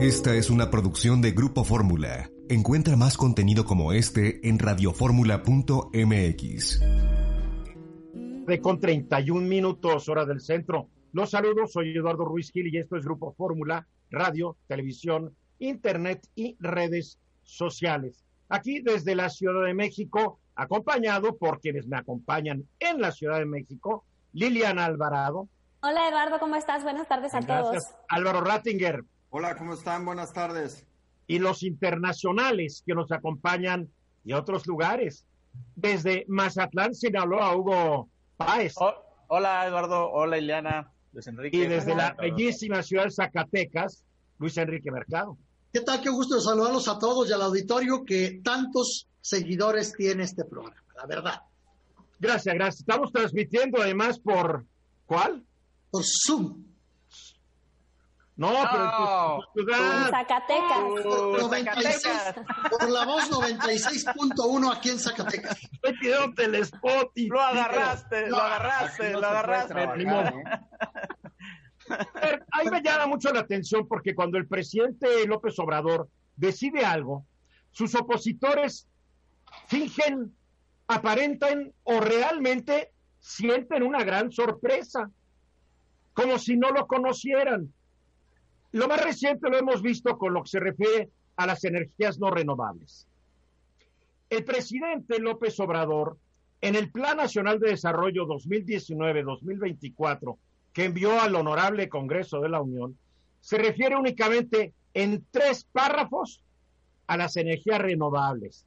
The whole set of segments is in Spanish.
Esta es una producción de Grupo Fórmula. Encuentra más contenido como este en radioformula.mx. De con 31 minutos, hora del centro. Los saludos, soy Eduardo Ruiz Gil y esto es Grupo Fórmula, radio, televisión, internet y redes sociales. Aquí desde la Ciudad de México, acompañado por quienes me acompañan en la Ciudad de México, Liliana Alvarado. Hola Eduardo, ¿cómo estás? Buenas tardes a Gracias. todos. Álvaro Rattinger. Hola, ¿cómo están? Buenas tardes. Y los internacionales que nos acompañan de otros lugares. Desde Mazatlán, Sinaloa, Hugo Páez. Oh, hola Eduardo, hola Ileana, Luis Enrique. y desde la bellísima ciudad de Zacatecas, Luis Enrique Mercado. ¿Qué tal? Qué gusto de saludarlos a todos y al auditorio que tantos seguidores tiene este programa, la verdad. Gracias, gracias. Estamos transmitiendo además por ¿cuál? Por Zoom. No, pero en tu- tu ciudad. En Zacatecas. Uh, 96, Zacatecas. por la voz 96.1 aquí en Zacatecas. Estoy pidiendo el spot y Lo agarraste, No, lo agarraste, no lo agarraste. trabajar. ¿eh? Ahí me llama mucho la atención porque cuando el presidente López Obrador decide algo, sus opositores fingen, aparentan o realmente sienten una gran sorpresa, como si no lo conocieran. Lo más reciente lo hemos visto con lo que se refiere a las energías no renovables. El presidente López Obrador, en el Plan Nacional de Desarrollo 2019-2024, que envió al Honorable Congreso de la Unión, se refiere únicamente en tres párrafos a las energías renovables.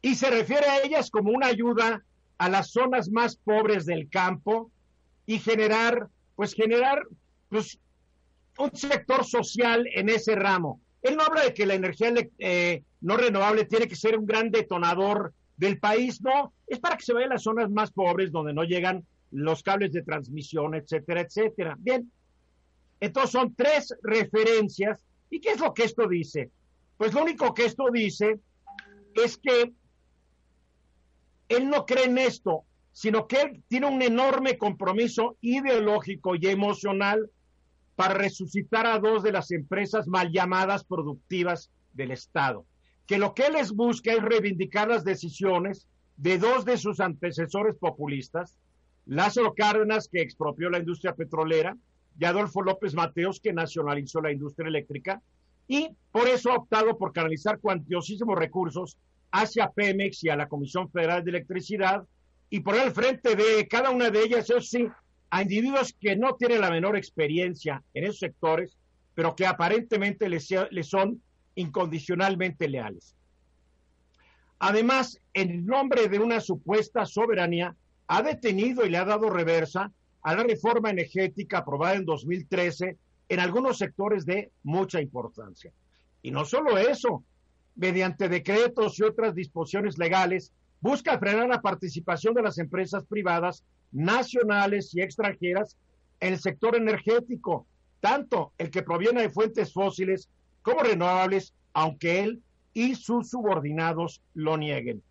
Y se refiere a ellas como una ayuda a las zonas más pobres del campo y generar, pues generar, pues, un sector social en ese ramo. Él no habla de que la energía eh, no renovable tiene que ser un gran detonador del país, no, es para que se vayan las zonas más pobres donde no llegan los cables de transmisión, etcétera, etcétera. Bien, entonces son tres referencias. ¿Y qué es lo que esto dice? Pues lo único que esto dice es que él no cree en esto, sino que él tiene un enorme compromiso ideológico y emocional para resucitar a dos de las empresas mal llamadas productivas del Estado. Que lo que les busca es reivindicar las decisiones de dos de sus antecesores populistas, Lázaro Cárdenas, que expropió la industria petrolera, y Adolfo López Mateos, que nacionalizó la industria eléctrica, y por eso ha optado por canalizar cuantiosísimos recursos hacia Pemex y a la Comisión Federal de Electricidad, y poner al frente de cada una de ellas, eso sí, a individuos que no tienen la menor experiencia en esos sectores, pero que aparentemente les, son incondicionalmente leales. Además, en nombre de una supuesta soberanía, ha detenido y le ha dado reversa a la reforma energética aprobada en 2013 en algunos sectores de mucha importancia. Y no solo eso, mediante decretos y otras disposiciones legales, busca frenar la participación de las empresas privadas nacionales y extranjeras en el sector energético, tanto el que proviene de fuentes fósiles como renovables, aunque él y sus subordinados lo nieguen.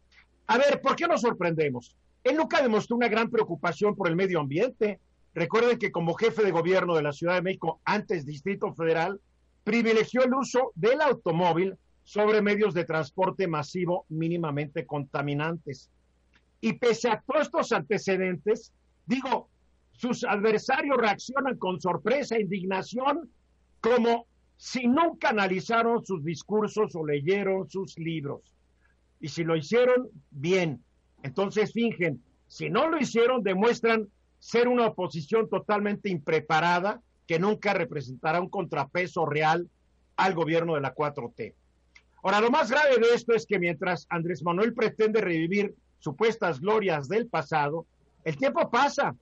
A ver, ¿por qué nos sorprendemos? Él nunca demostró una gran preocupación por el medio ambiente. Recuerden que como jefe de gobierno de la Ciudad de México, antes Distrito Federal, privilegió el uso del automóvil sobre medios de transporte masivo mínimamente contaminantes. Y pese a todos estos antecedentes, digo, sus adversarios reaccionan con sorpresa e indignación como si nunca analizaron sus discursos o leyeron sus libros. Y si lo hicieron, bien. Entonces fingen. Si no lo hicieron, demuestran ser una oposición totalmente impreparada que nunca representará un contrapeso real al gobierno de la 4T. Ahora, lo más grave de esto es que mientras Andrés Manuel pretende revivir supuestas glorias del pasado, el tiempo pasa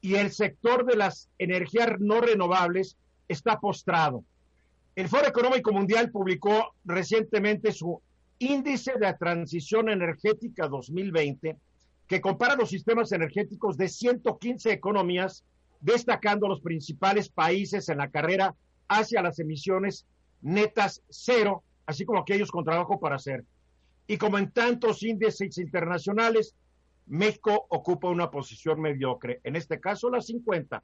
y el sector de las energías no renovables está postrado. El Foro Económico Mundial publicó recientemente su Índice de Transición Energética 2020, que compara los sistemas energéticos de 115 economías, destacando los principales países en la carrera hacia las emisiones netas cero, así como aquellos con trabajo para hacer. Y como en tantos índices internacionales, México ocupa una posición mediocre, en este caso la 50.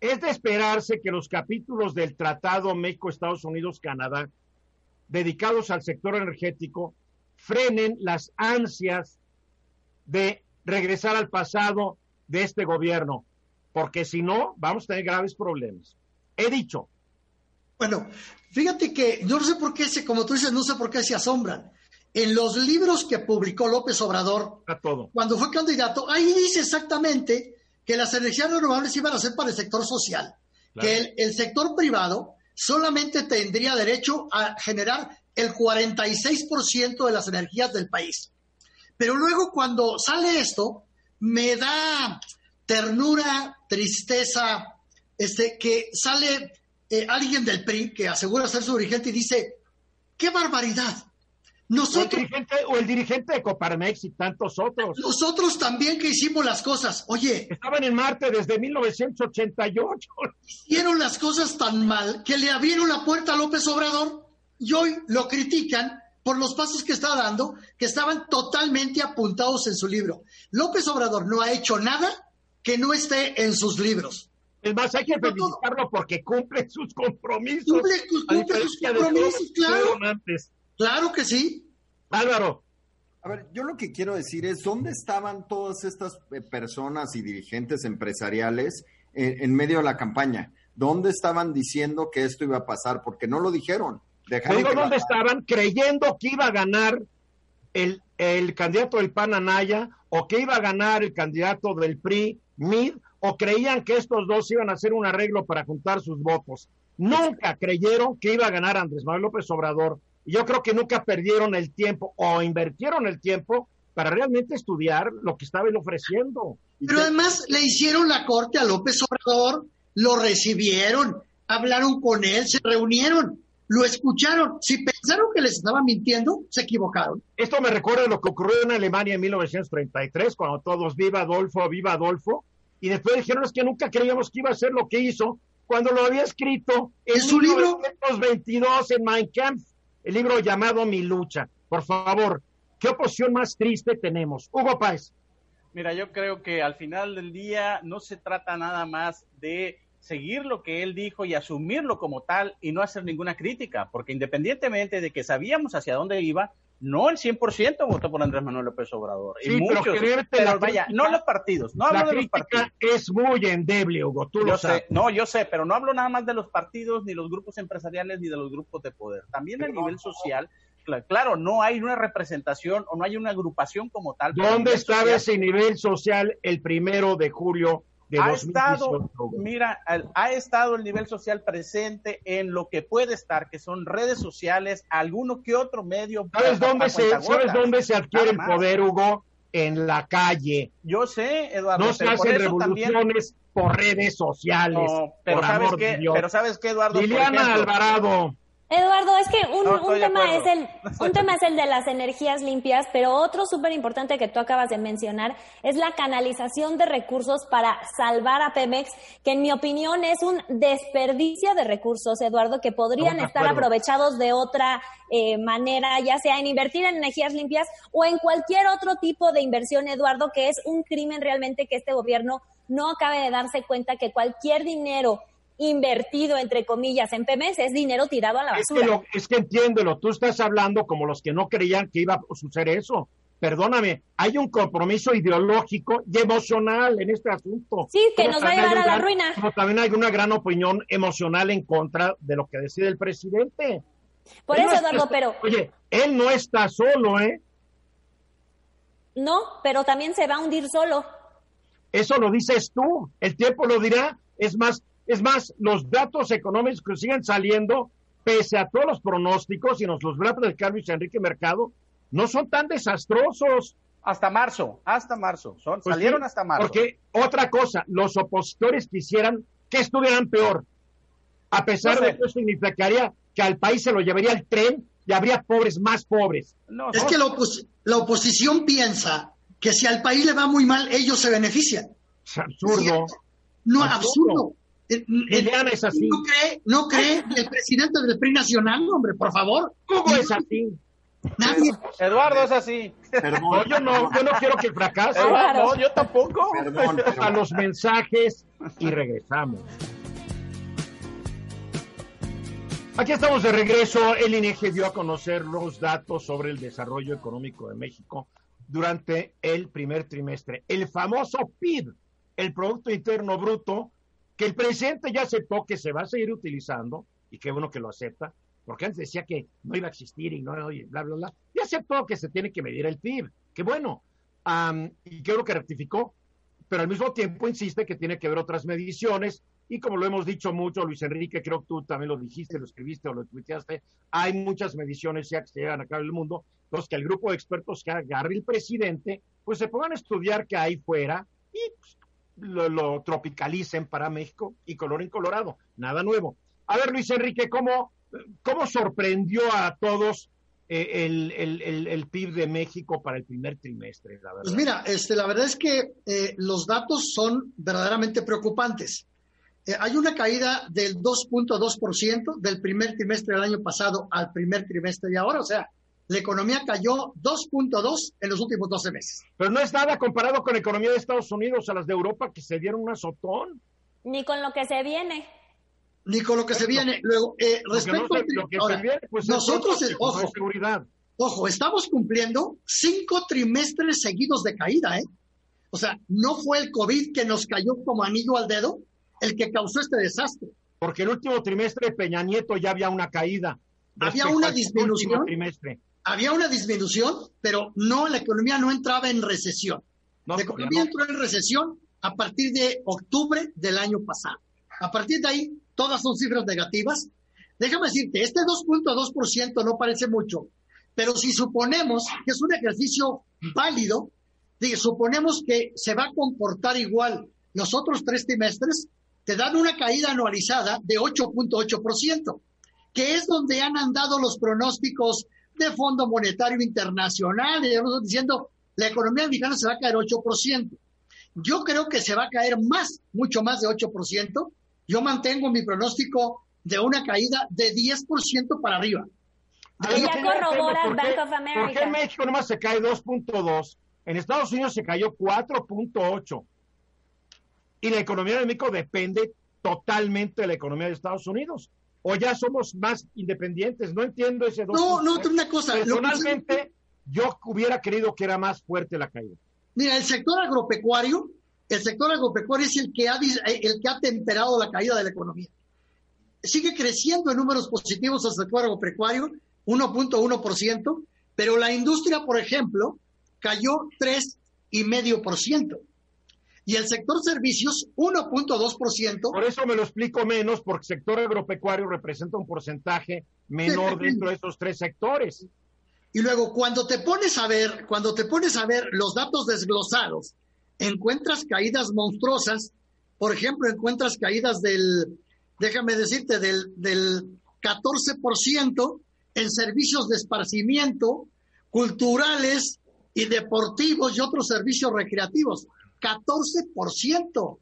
Es de esperarse que los capítulos del Tratado México-Estados Unidos-Canadá dedicados al sector energético frenen las ansias de regresar al pasado de este gobierno, porque si no, vamos a tener graves problemas. He dicho. Bueno, fíjate que yo no sé por qué, se, como tú dices, no sé por qué se asombran. En los libros que publicó López Obrador, a todo. cuando fue candidato, ahí dice exactamente que las energías renovables iban a ser para el sector social, claro. que el, el sector privado solamente tendría derecho a generar el 46% de las energías del país. Pero luego cuando sale esto, me da ternura, tristeza, este, que sale eh, alguien del PRI que asegura ser su dirigente y dice, ¡qué barbaridad! Nosotros, o, el dirigente, o el dirigente de Coparmex y tantos otros. Nosotros también que hicimos las cosas. Oye. Estaban en Marte desde 1988. Hicieron las cosas tan mal que le abrieron la puerta a López Obrador y hoy lo critican por los pasos que está dando, que estaban totalmente apuntados en su libro. López Obrador no ha hecho nada que no esté en sus libros. Es más, hay que felicitarlo porque cumple sus compromisos. Cumple, cumple sus compromisos, claro. Antes. Claro que sí. Álvaro. A ver, yo lo que quiero decir es, ¿dónde estaban todas estas eh, personas y dirigentes empresariales en, en medio de la campaña? ¿Dónde estaban diciendo que esto iba a pasar? Porque no lo dijeron. Dejaron digo dónde estaban creyendo que iba a ganar el, el candidato del PAN Anaya o que iba a ganar el candidato del PRI, MID, o creían que estos dos iban a hacer un arreglo para juntar sus votos. Nunca creyeron que iba a ganar Andrés Manuel López Obrador. Y yo creo que nunca perdieron el tiempo o invirtieron el tiempo para realmente estudiar lo que estaba él ofreciendo. Pero además le hicieron la corte a López Obrador, lo recibieron, hablaron con él, se reunieron lo escucharon. Si pensaron que les estaba mintiendo, se equivocaron. Esto me recuerda lo que ocurrió en Alemania en 1933, cuando todos viva Adolfo, viva Adolfo, y después dijeron es que nunca creíamos que iba a hacer lo que hizo cuando lo había escrito en, ¿En su 1922 en Mein Kampf, el libro llamado Mi lucha. Por favor, ¿qué oposición más triste tenemos? Hugo Páez. Mira, yo creo que al final del día no se trata nada más de seguir lo que él dijo y asumirlo como tal y no hacer ninguna crítica, porque independientemente de que sabíamos hacia dónde iba, no el 100% votó por Andrés Manuel López Obrador. Sí, y muchos, pero, pero vaya, no los partidos, no hablo la de los partidos. es muy endeble, Hugo, tú yo lo sé, sabes. no, yo sé, pero no hablo nada más de los partidos, ni los grupos empresariales, ni de los grupos de poder. También a nivel social, claro, no hay una representación o no hay una agrupación como tal. ¿Dónde estaba ese nivel social el primero de julio de ha 2018, estado, mira, ha estado el nivel social presente en lo que puede estar, que son redes sociales, alguno que otro medio. ¿Sabes dónde, se. ¿Sabes dónde se adquiere el poder, Hugo? En la calle. Yo sé, Eduardo. No se hacen eso también- revoluciones por redes sociales. No, pero por sabes amor qué, Dios. pero sabes qué, Eduardo. Liliana ejemplo, Alvarado. Eduardo, es que un, No, tema es el un tema es el de las energías limpias, pero otro súper importante que tú acabas de mencionar es la canalización de recursos para salvar a Pemex, que en mi opinión es un desperdicio de recursos, Eduardo, que podrían estar aprovechados de otra eh, manera, ya sea en invertir en energías limpias o en cualquier otro tipo de inversión, Eduardo, que es un crimen realmente que este gobierno no acabe de darse cuenta que cualquier dinero invertido, entre comillas, en Pemex es dinero tirado a la Es que, basura. lo, es que entiéndelo, tú estás hablando como los que no creían que iba a suceder eso. Perdóname, hay un compromiso ideológico y emocional en este asunto. Sí, que Pero nos va a llevar a la ruina. Pero también hay una gran opinión emocional en contra de lo que decide el presidente. Por Él eso, no está- Eduardo, pero Oye, él no está solo, ¿eh? no, pero también se va a hundir solo. Eso lo dices tú. El tiempo lo dirá. Es más, es más, los datos económicos que siguen saliendo, pese a todos los pronósticos y nos los va a platicar Luis Enrique Mercado, no son tan desastrosos. Hasta marzo, hasta marzo. Son, Pues salieron sí, hasta marzo. Porque otra cosa, los opositores quisieran que estuvieran peor. A pesar de que eso significaría que al país se lo llevaría el tren y habría pobres más pobres. es que la, oposición piensa que si al país le va muy mal, ellos se benefician. Es absurdo. no, absurdo. Es así. ¿No cree, no cree el presidente del PRI nacional, hombre, por favor? ¿Cómo es así? Nadie. Eduardo es así. Perdón. yo no, yo no quiero que fracase. No, yo tampoco. Perdón, A los mensajes y regresamos. Aquí estamos de regreso. El INEGI dio a conocer los datos sobre el desarrollo económico de México durante el primer trimestre. El famoso PIB, el Producto Interno Bruto, que el presidente ya aceptó que se va a seguir utilizando, y qué bueno que lo acepta, porque antes decía que no iba a existir y no, y bla, bla, bla, y aceptó que se tiene que medir el PIB, qué bueno, y qué bueno que rectificó, pero al mismo tiempo insiste que tiene que haber otras mediciones, y como lo hemos dicho mucho, Luis Enrique, creo que tú también lo dijiste, lo escribiste o lo tuiteaste, hay muchas mediciones ya que se llegan acá en el mundo, entonces que el grupo de expertos que agarre el presidente, pues se pongan a estudiar qué hay fuera y pues, lo, tropicalicen para México y color en colorado. Nada nuevo. A ver, Luis Enrique, ¿cómo, cómo sorprendió a todos eh, el, PIB de México para el primer trimestre? Pues mira, este, la verdad es que eh, los datos son verdaderamente preocupantes. Eh, hay una caída del 2.2% del primer trimestre del año pasado al primer trimestre de ahora, o sea, la economía cayó 2.2 en los últimos 12 meses. Pero no es nada comparado con la economía de Estados Unidos a las de Europa que se dieron un azotón. Ni con lo que se viene. Ni con lo que se viene. Luego, eh, respecto a lo que se viene, pues nosotros, ojo, seguridad. ojo, estamos cumpliendo cinco trimestres seguidos de caída, ¿eh? O sea, no fue el COVID que nos cayó como anillo al dedo el que causó este desastre. Porque el último trimestre de Peña Nieto ya había una caída. Había una disminución. Trimestre había una disminución, pero no, la economía no entraba en recesión. la economía entró en recesión a partir de octubre del año pasado. A partir de ahí, todas son cifras negativas. Déjame decirte, este 2.2% no parece mucho, pero si suponemos que es un ejercicio válido, suponemos que se va a comportar igual los otros tres trimestres, te dan una caída anualizada de 8.8%, que es donde han andado los pronósticos de Fondo Monetario Internacional, y estamos diciendo, la economía mexicana se va a caer 8%. Yo creo que se va a caer más, mucho más de 8%. Yo mantengo mi pronóstico de una caída de 10% para arriba. ya corrobora Bank of America. ¿Por qué en México nomás se cae 2.2? En Estados Unidos se cayó 4.8. Y la economía de México depende totalmente de la economía de Estados Unidos o ya somos más independientes. No entiendo ese dos. No, no, una cosa. Personalmente, yo hubiera querido que era más fuerte la caída. Mira, el sector agropecuario, el sector agropecuario es el que ha, el que ha temperado la caída de la economía. Sigue creciendo en números positivos el sector agropecuario, 1.1%, pero la industria, por ejemplo, cayó 3,5% y el sector servicios 1.2%. Por eso me lo explico menos, porque el sector agropecuario representa un porcentaje menor dentro de estos tres sectores. Y luego cuando te pones a ver, cuando te pones a ver los datos desglosados, encuentras caídas monstruosas. Por ejemplo, encuentras caídas del, déjame decirte, del, del 14% en servicios de esparcimiento, culturales y deportivos y otros servicios recreativos. 14%.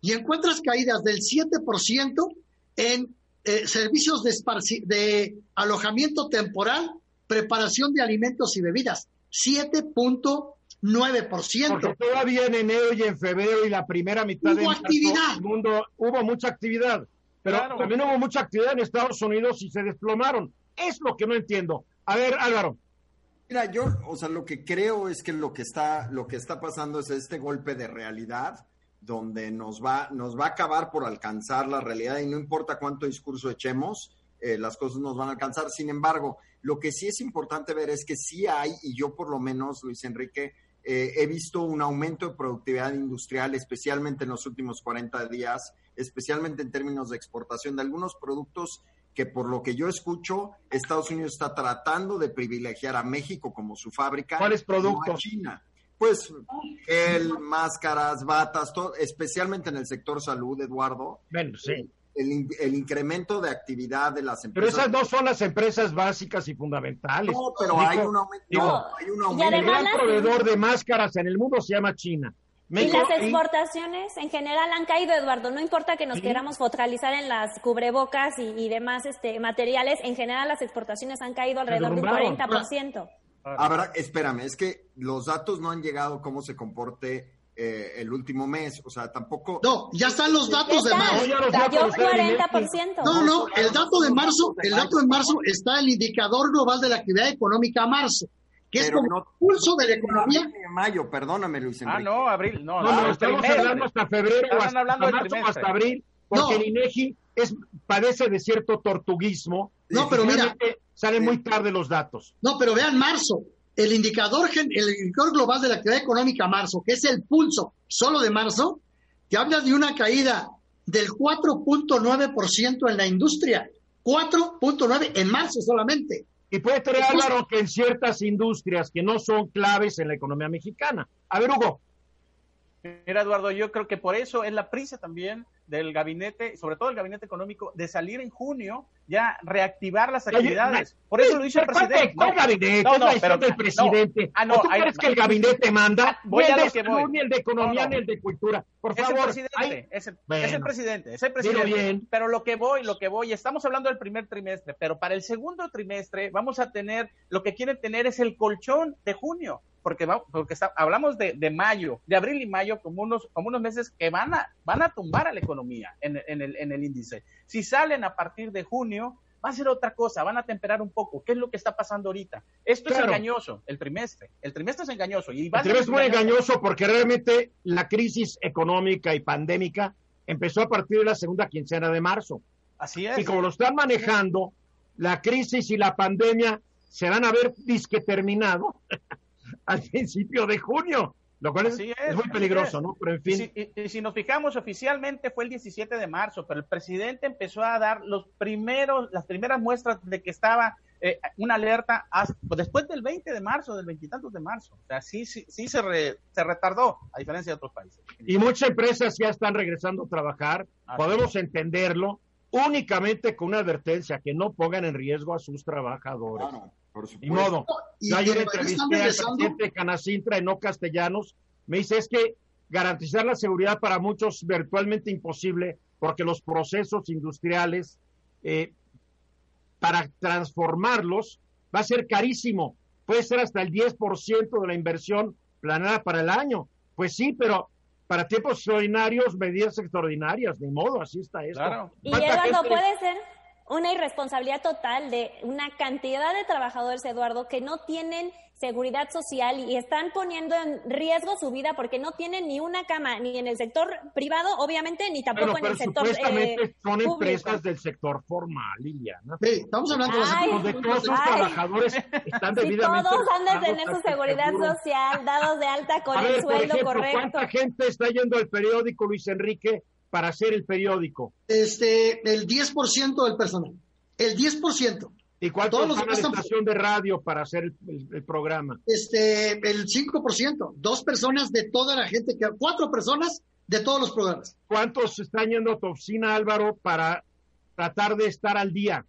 Y encuentras caídas del 7% en eh, servicios de, de alojamiento temporal, preparación de alimentos y bebidas. 7.9%. Porque todavía en enero y en febrero y la primera mitad hubo actividad. mundo hubo mucha actividad. Pero también hubo mucha actividad en Estados Unidos y se desplomaron. Es lo que no entiendo. A ver, Álvaro. Mira, yo, o sea, lo que creo es que lo que está, lo que está pasando es este golpe de realidad donde nos va, nos va a acabar por alcanzar la realidad y no importa cuánto discurso echemos, eh, las cosas nos van a alcanzar. Sin embargo, lo que sí es importante ver es que sí hay, y yo por lo menos, Luis Enrique, eh, he visto un aumento de productividad industrial, especialmente en los últimos 40 días, especialmente en términos de exportación de algunos productos que por lo que yo escucho, Estados Unidos está tratando de privilegiar a México como su fábrica. ¿Cuáles productos? China. Pues el máscaras, batas, todo, especialmente en el sector salud, Eduardo. Bueno, sí. el, incremento de actividad de las empresas. Pero esas no son las empresas básicas y fundamentales. No, pero hay, un aumento, hay un aumento. El gran proveedor de máscaras en el mundo se llama China. Y las exportaciones en general han caído, Eduardo. No importa que nos queramos focalizar en las cubrebocas y, demás este, materiales, en general las exportaciones han caído alrededor de un 40%. Ahora, espérame, es que los datos no han llegado cómo se comporte eh, el último mes, o sea, tampoco... No, ya están los datos de marzo. Cayó 40%. No, no, el dato de marzo, el dato de marzo está el indicador global de la actividad económica a marzo, que es como el pulso de la economía. En mayo, perdóname, Luis Enrique. Ah, no, abril, no, no, no, estamos hablando hasta febrero, hasta, hasta marzo, hasta abril, porque el INEGI es, padece de cierto tortuguismo. No, pero mira... Salen muy tarde los datos. No, pero vean marzo, el indicador, el indicador global de la actividad económica marzo, que es el pulso solo de marzo, que habla de una caída del 4.9% en la industria. 4.9 en marzo solamente. Y puede tener, Álvaro, que en ciertas industrias que no son claves en la economía mexicana. A ver, Hugo. Mira, Eduardo, yo creo que por eso es la prisa también del gabinete, sobre todo el gabinete económico, de salir en junio, ya reactivar las actividades. Por eso lo dice el presidente. No, gabinete? No, no, pero el presidente. Ah, no, ¿Tú crees que el gabinete manda? Voy ni a el de ni el de economía, ni el de cultura. Por es favor. El presidente, es, el, es el presidente, es el presidente. Pero lo que voy, lo que voy, estamos hablando del primer trimestre, pero para el segundo trimestre vamos a tener, lo que quieren tener es el colchón de junio porque, porque hablamos de, mayo, de abril y mayo como unos, como unos meses que van a, van a tumbar a la economía en, el, en el índice. Si salen a partir de junio, va a ser otra cosa, van a temperar un poco. ¿Qué es lo que está pasando ahorita? Esto es engañoso, el trimestre. El trimestre es engañoso. Y el trimestre es muy engañoso porque realmente la crisis económica y pandémica empezó a partir de la segunda quincena de marzo. Así es. Y como lo están manejando, la crisis y la pandemia se van a ver disque terminado al principio de junio, lo cual es, muy peligroso, ¿no? Pero en fin. Y si, nos fijamos, oficialmente fue el 17 de marzo, pero el presidente empezó a dar los primeros, las primeras muestras de que estaba eh, una alerta pues, después del 20 de marzo, del veintitantos de marzo. O sea, sí, sí, sí se, se retardó, a diferencia de otros países. Y muchas empresas ya están regresando a trabajar, podemos entenderlo, únicamente con una advertencia, que no pongan en riesgo a sus trabajadores. Y modo. Yo ayer entrevisté al presidente Canacintra en No Castellanos. Me dice, es que garantizar la seguridad para muchos es virtualmente imposible porque los procesos industriales, eh, para transformarlos, va a ser carísimo. Puede ser hasta el 10% de la inversión planeada para el año. Pues sí, pero para tiempos extraordinarios, medidas extraordinarias, de modo, así está esto. Y Eduardo, puede ser una irresponsabilidad total de una cantidad de trabajadores, Eduardo, que no tienen seguridad social y están poniendo en riesgo su vida porque no tienen ni una cama, ni en el sector privado, obviamente, ni tampoco en el sector eh, son empresas del sector formal, Liliana. Sí, estamos hablando de todos esos trabajadores están debidamente... todos han de tener su seguridad social, dados de alta con el sueldo correcto. ¿Cuánta gente está yendo al periódico, Luis Enrique, para hacer el periódico? Este, el 10% del personal. El 10%. ¿Y cuánto Todos los la estación de radio para hacer el, programa? Este, el 5%. Dos personas de toda la gente, que cuatro personas de todos los programas. ¿Cuántos están yendo a tu oficina, Álvaro, para tratar de estar al día?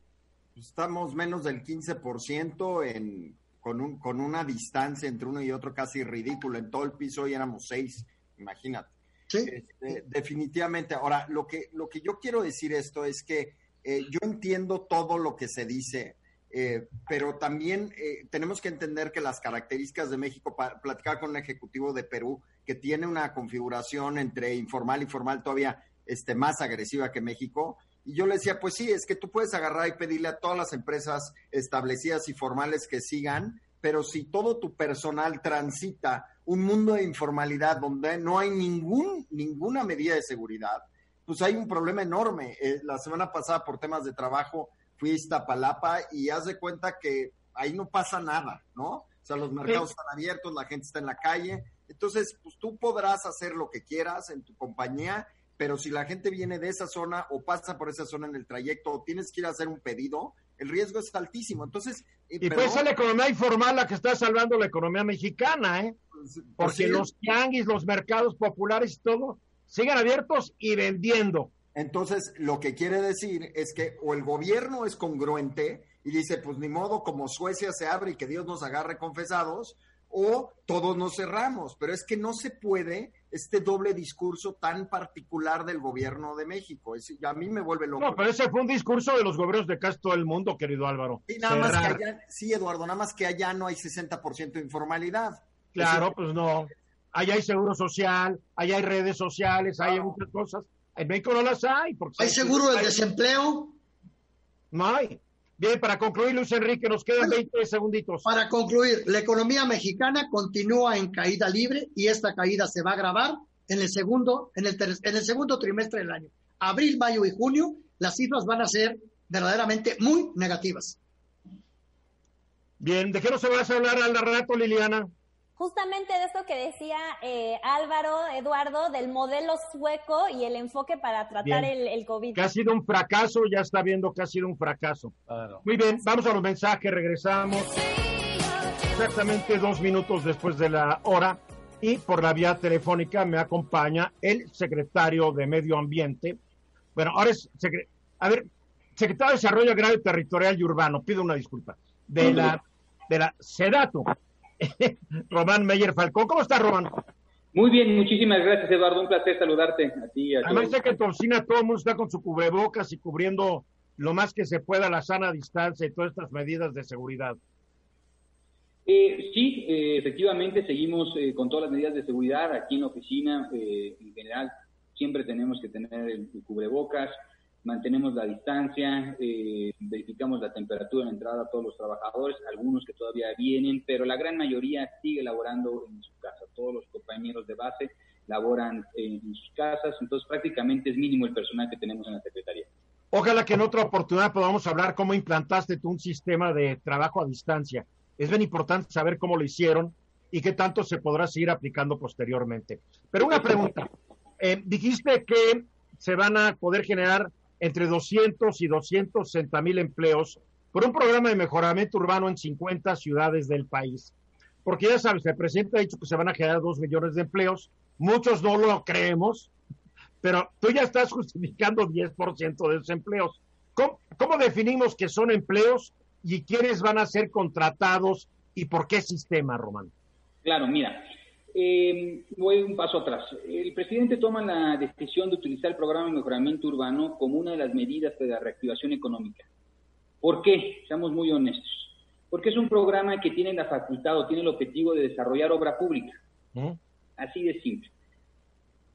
Estamos menos del 15% en, con, un, con una distancia entre uno y otro casi ridícula. En todo el piso hoy éramos seis, imagínate. Este, definitivamente. Ahora, lo que, lo que yo quiero decir esto es que eh, yo entiendo todo lo que se dice, eh, pero también eh, tenemos que entender que las características de México, para platicar con un ejecutivo de Perú que tiene una configuración entre informal y formal todavía este, más agresiva que México, y yo le decía, pues sí, es que tú puedes agarrar y pedirle a todas las empresas establecidas y formales que sigan, pero si todo tu personal transita un mundo de informalidad donde no hay ningún, ninguna medida de seguridad, pues hay un problema enorme. Eh, la semana pasada por temas de trabajo fui a Iztapalapa y haz de cuenta que ahí no pasa nada, ¿no? O sea, los mercados están abiertos, la gente está en la calle. Entonces, pues tú podrás hacer lo que quieras en tu compañía, pero si la gente viene de esa zona o pasa por esa zona en el trayecto o tienes que ir a hacer un pedido, el riesgo es altísimo. Entonces, eh, y puede ser la economía informal la que está salvando la economía mexicana, ¿eh? Pues, pues Porque los tianguis, los mercados populares y todo, sigan abiertos y vendiendo. Entonces, lo que quiere decir es que o el gobierno es congruente y dice, pues ni modo, como Suecia se abre y que Dios nos agarre confesados, o todos nos cerramos. Pero es que no se puede este doble discurso tan particular del gobierno de México. Es, a mí me vuelve loco. No, pero ese fue un discurso de los gobiernos de casi todo el mundo, querido Álvaro. Sí, nada más que allá, sí, Eduardo, nada más que allá no hay 60% de informalidad. Claro, pues no. Allá hay seguro social, allá hay redes sociales, hay muchas cosas. En México no las hay. Porque ¿Hay seguro del desempleo? No hay. Bien, para concluir, Luis Enrique, nos quedan 20 segunditos. Para concluir, la economía mexicana continúa en caída libre y esta caída se va a agravar en el segundo, en el, en el segundo trimestre del año. Abril, mayo y junio, las cifras van a ser verdaderamente muy negativas. Bien, ¿de qué no se va a hablar al rato, Liliana? Justamente de esto que decía eh, Álvaro, Eduardo, del modelo sueco y el enfoque para tratar el, COVID. Que ha sido un fracaso, ya está viendo que ha sido un fracaso. Muy bien, vamos a los mensajes, regresamos exactamente dos minutos después de la hora y por la vía telefónica me acompaña el secretario de Medio Ambiente. Bueno, ahora es, a ver, secretario de Desarrollo Agrario Territorial y Urbano, pido una disculpa, de la, de la SEDATO. Román Meyer Falcón. ¿Cómo estás, Román? Muy bien, muchísimas gracias, Eduardo. Un placer saludarte a ti. A Además, sé que en tu oficina todo el mundo está con su cubrebocas y cubriendo lo más que se pueda la sana distancia y todas estas medidas de seguridad. Eh, sí, eh, efectivamente, seguimos eh, con todas las medidas de seguridad aquí en la oficina. en general, siempre tenemos que tener el cubrebocas mantenemos la distancia, eh, verificamos la temperatura en entrada a todos los trabajadores, algunos que todavía vienen, pero la gran mayoría sigue laborando en su casa. Todos los compañeros de base laboran en sus casas, entonces prácticamente es mínimo el personal que tenemos en la Secretaría. Ojalá que en otra oportunidad podamos hablar cómo implantaste tú un sistema de trabajo a distancia. Es bien importante saber cómo lo hicieron y qué tanto se podrá seguir aplicando posteriormente. Pero una pregunta. Eh, dijiste que se van a poder generar entre 200 y 260 mil empleos por un programa de mejoramiento urbano en 50 ciudades del país. Porque ya sabes, el presidente ha dicho que se van a generar dos millones de empleos, muchos no lo creemos, pero tú ya estás justificando 10% de esos empleos. ¿Cómo, ¿Cómo definimos que son empleos y quiénes van a ser contratados y por qué sistema, Román? Claro, mira, eh, voy un paso atrás. El presidente toma la decisión de utilizar el programa de mejoramiento urbano como una de las medidas de la reactivación económica. ¿Por qué? Seamos muy honestos. Porque es un programa que tiene la facultad o tiene el objetivo de desarrollar obra pública. ¿Mm? Así de simple.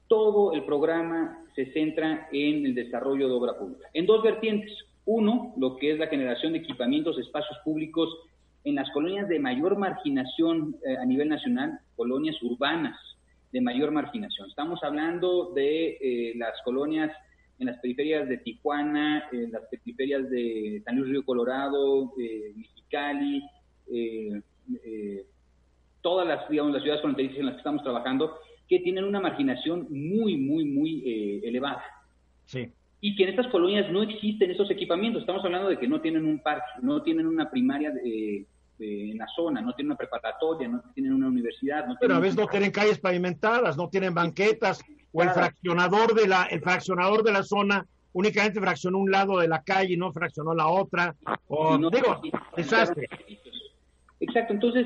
Todo el programa se centra en el desarrollo de obra pública. En dos vertientes. Uno, lo que es la generación de equipamientos, espacios públicos en las colonias de mayor marginación eh, a nivel nacional, colonias urbanas de mayor marginación. Estamos hablando de eh, las colonias en las periferias de Tijuana, en las periferias de San Luis Río Colorado, eh, Mexicali, todas las, digamos, las ciudades fronterizas en las que estamos trabajando, que tienen una marginación muy, muy, muy elevada. Sí. Y que en estas colonias no existen esos equipamientos. Estamos hablando de que no tienen un parque, no tienen una primaria de, en la zona, no tienen una preparatoria, no tienen una universidad. No Pero a veces no tienen calles pavimentadas, no tienen banquetas, o el fraccionador de la, el fraccionador de la zona únicamente fraccionó un lado de la calle y no fraccionó la otra. O, digo, desastre. Exacto, entonces,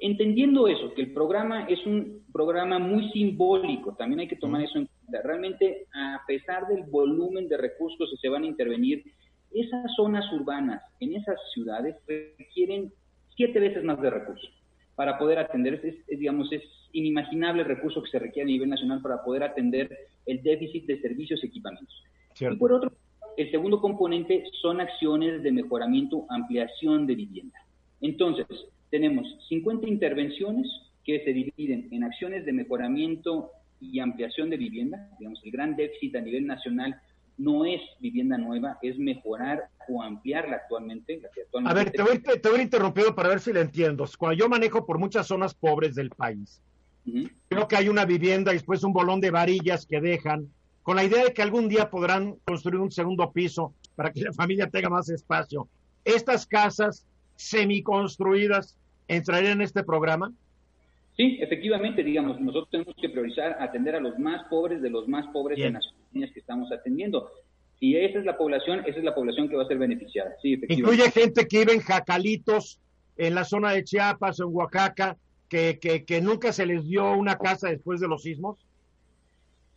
entendiendo eso, que el programa es un programa muy simbólico, también hay que tomar eso en cuenta. Realmente, a pesar del volumen de recursos que se van a intervenir, esas zonas urbanas en esas ciudades requieren siete veces más de recursos para poder atender, es, digamos, es inimaginable el recurso que se requiere a nivel nacional para poder atender el déficit de servicios y equipamientos. Y por otro, el segundo componente son acciones de mejoramiento, ampliación de vivienda. Entonces, tenemos 50 intervenciones que se dividen en acciones de mejoramiento y ampliación de vivienda, digamos, el gran déficit a nivel nacional no es vivienda nueva, es mejorar o ampliarla actualmente. a ver, te voy, te voy a interrumpir para ver si le entiendo. Cuando yo manejo por muchas zonas pobres del país, creo que hay una vivienda y después un bolón de varillas que dejan, con la idea de que algún día podrán construir un segundo piso para que la familia tenga más espacio. ¿Estas casas semiconstruidas entrarían en este programa? Sí, efectivamente, digamos, nosotros tenemos que priorizar atender a los más pobres de los más pobres en las líneas que estamos atendiendo. Y esa es la población, esa es la población que va a ser beneficiada. Sí, Incluye gente que vive en jacalitos, en la zona de Chiapas en Oaxaca, que, que, que nunca se les dio una casa después de los sismos.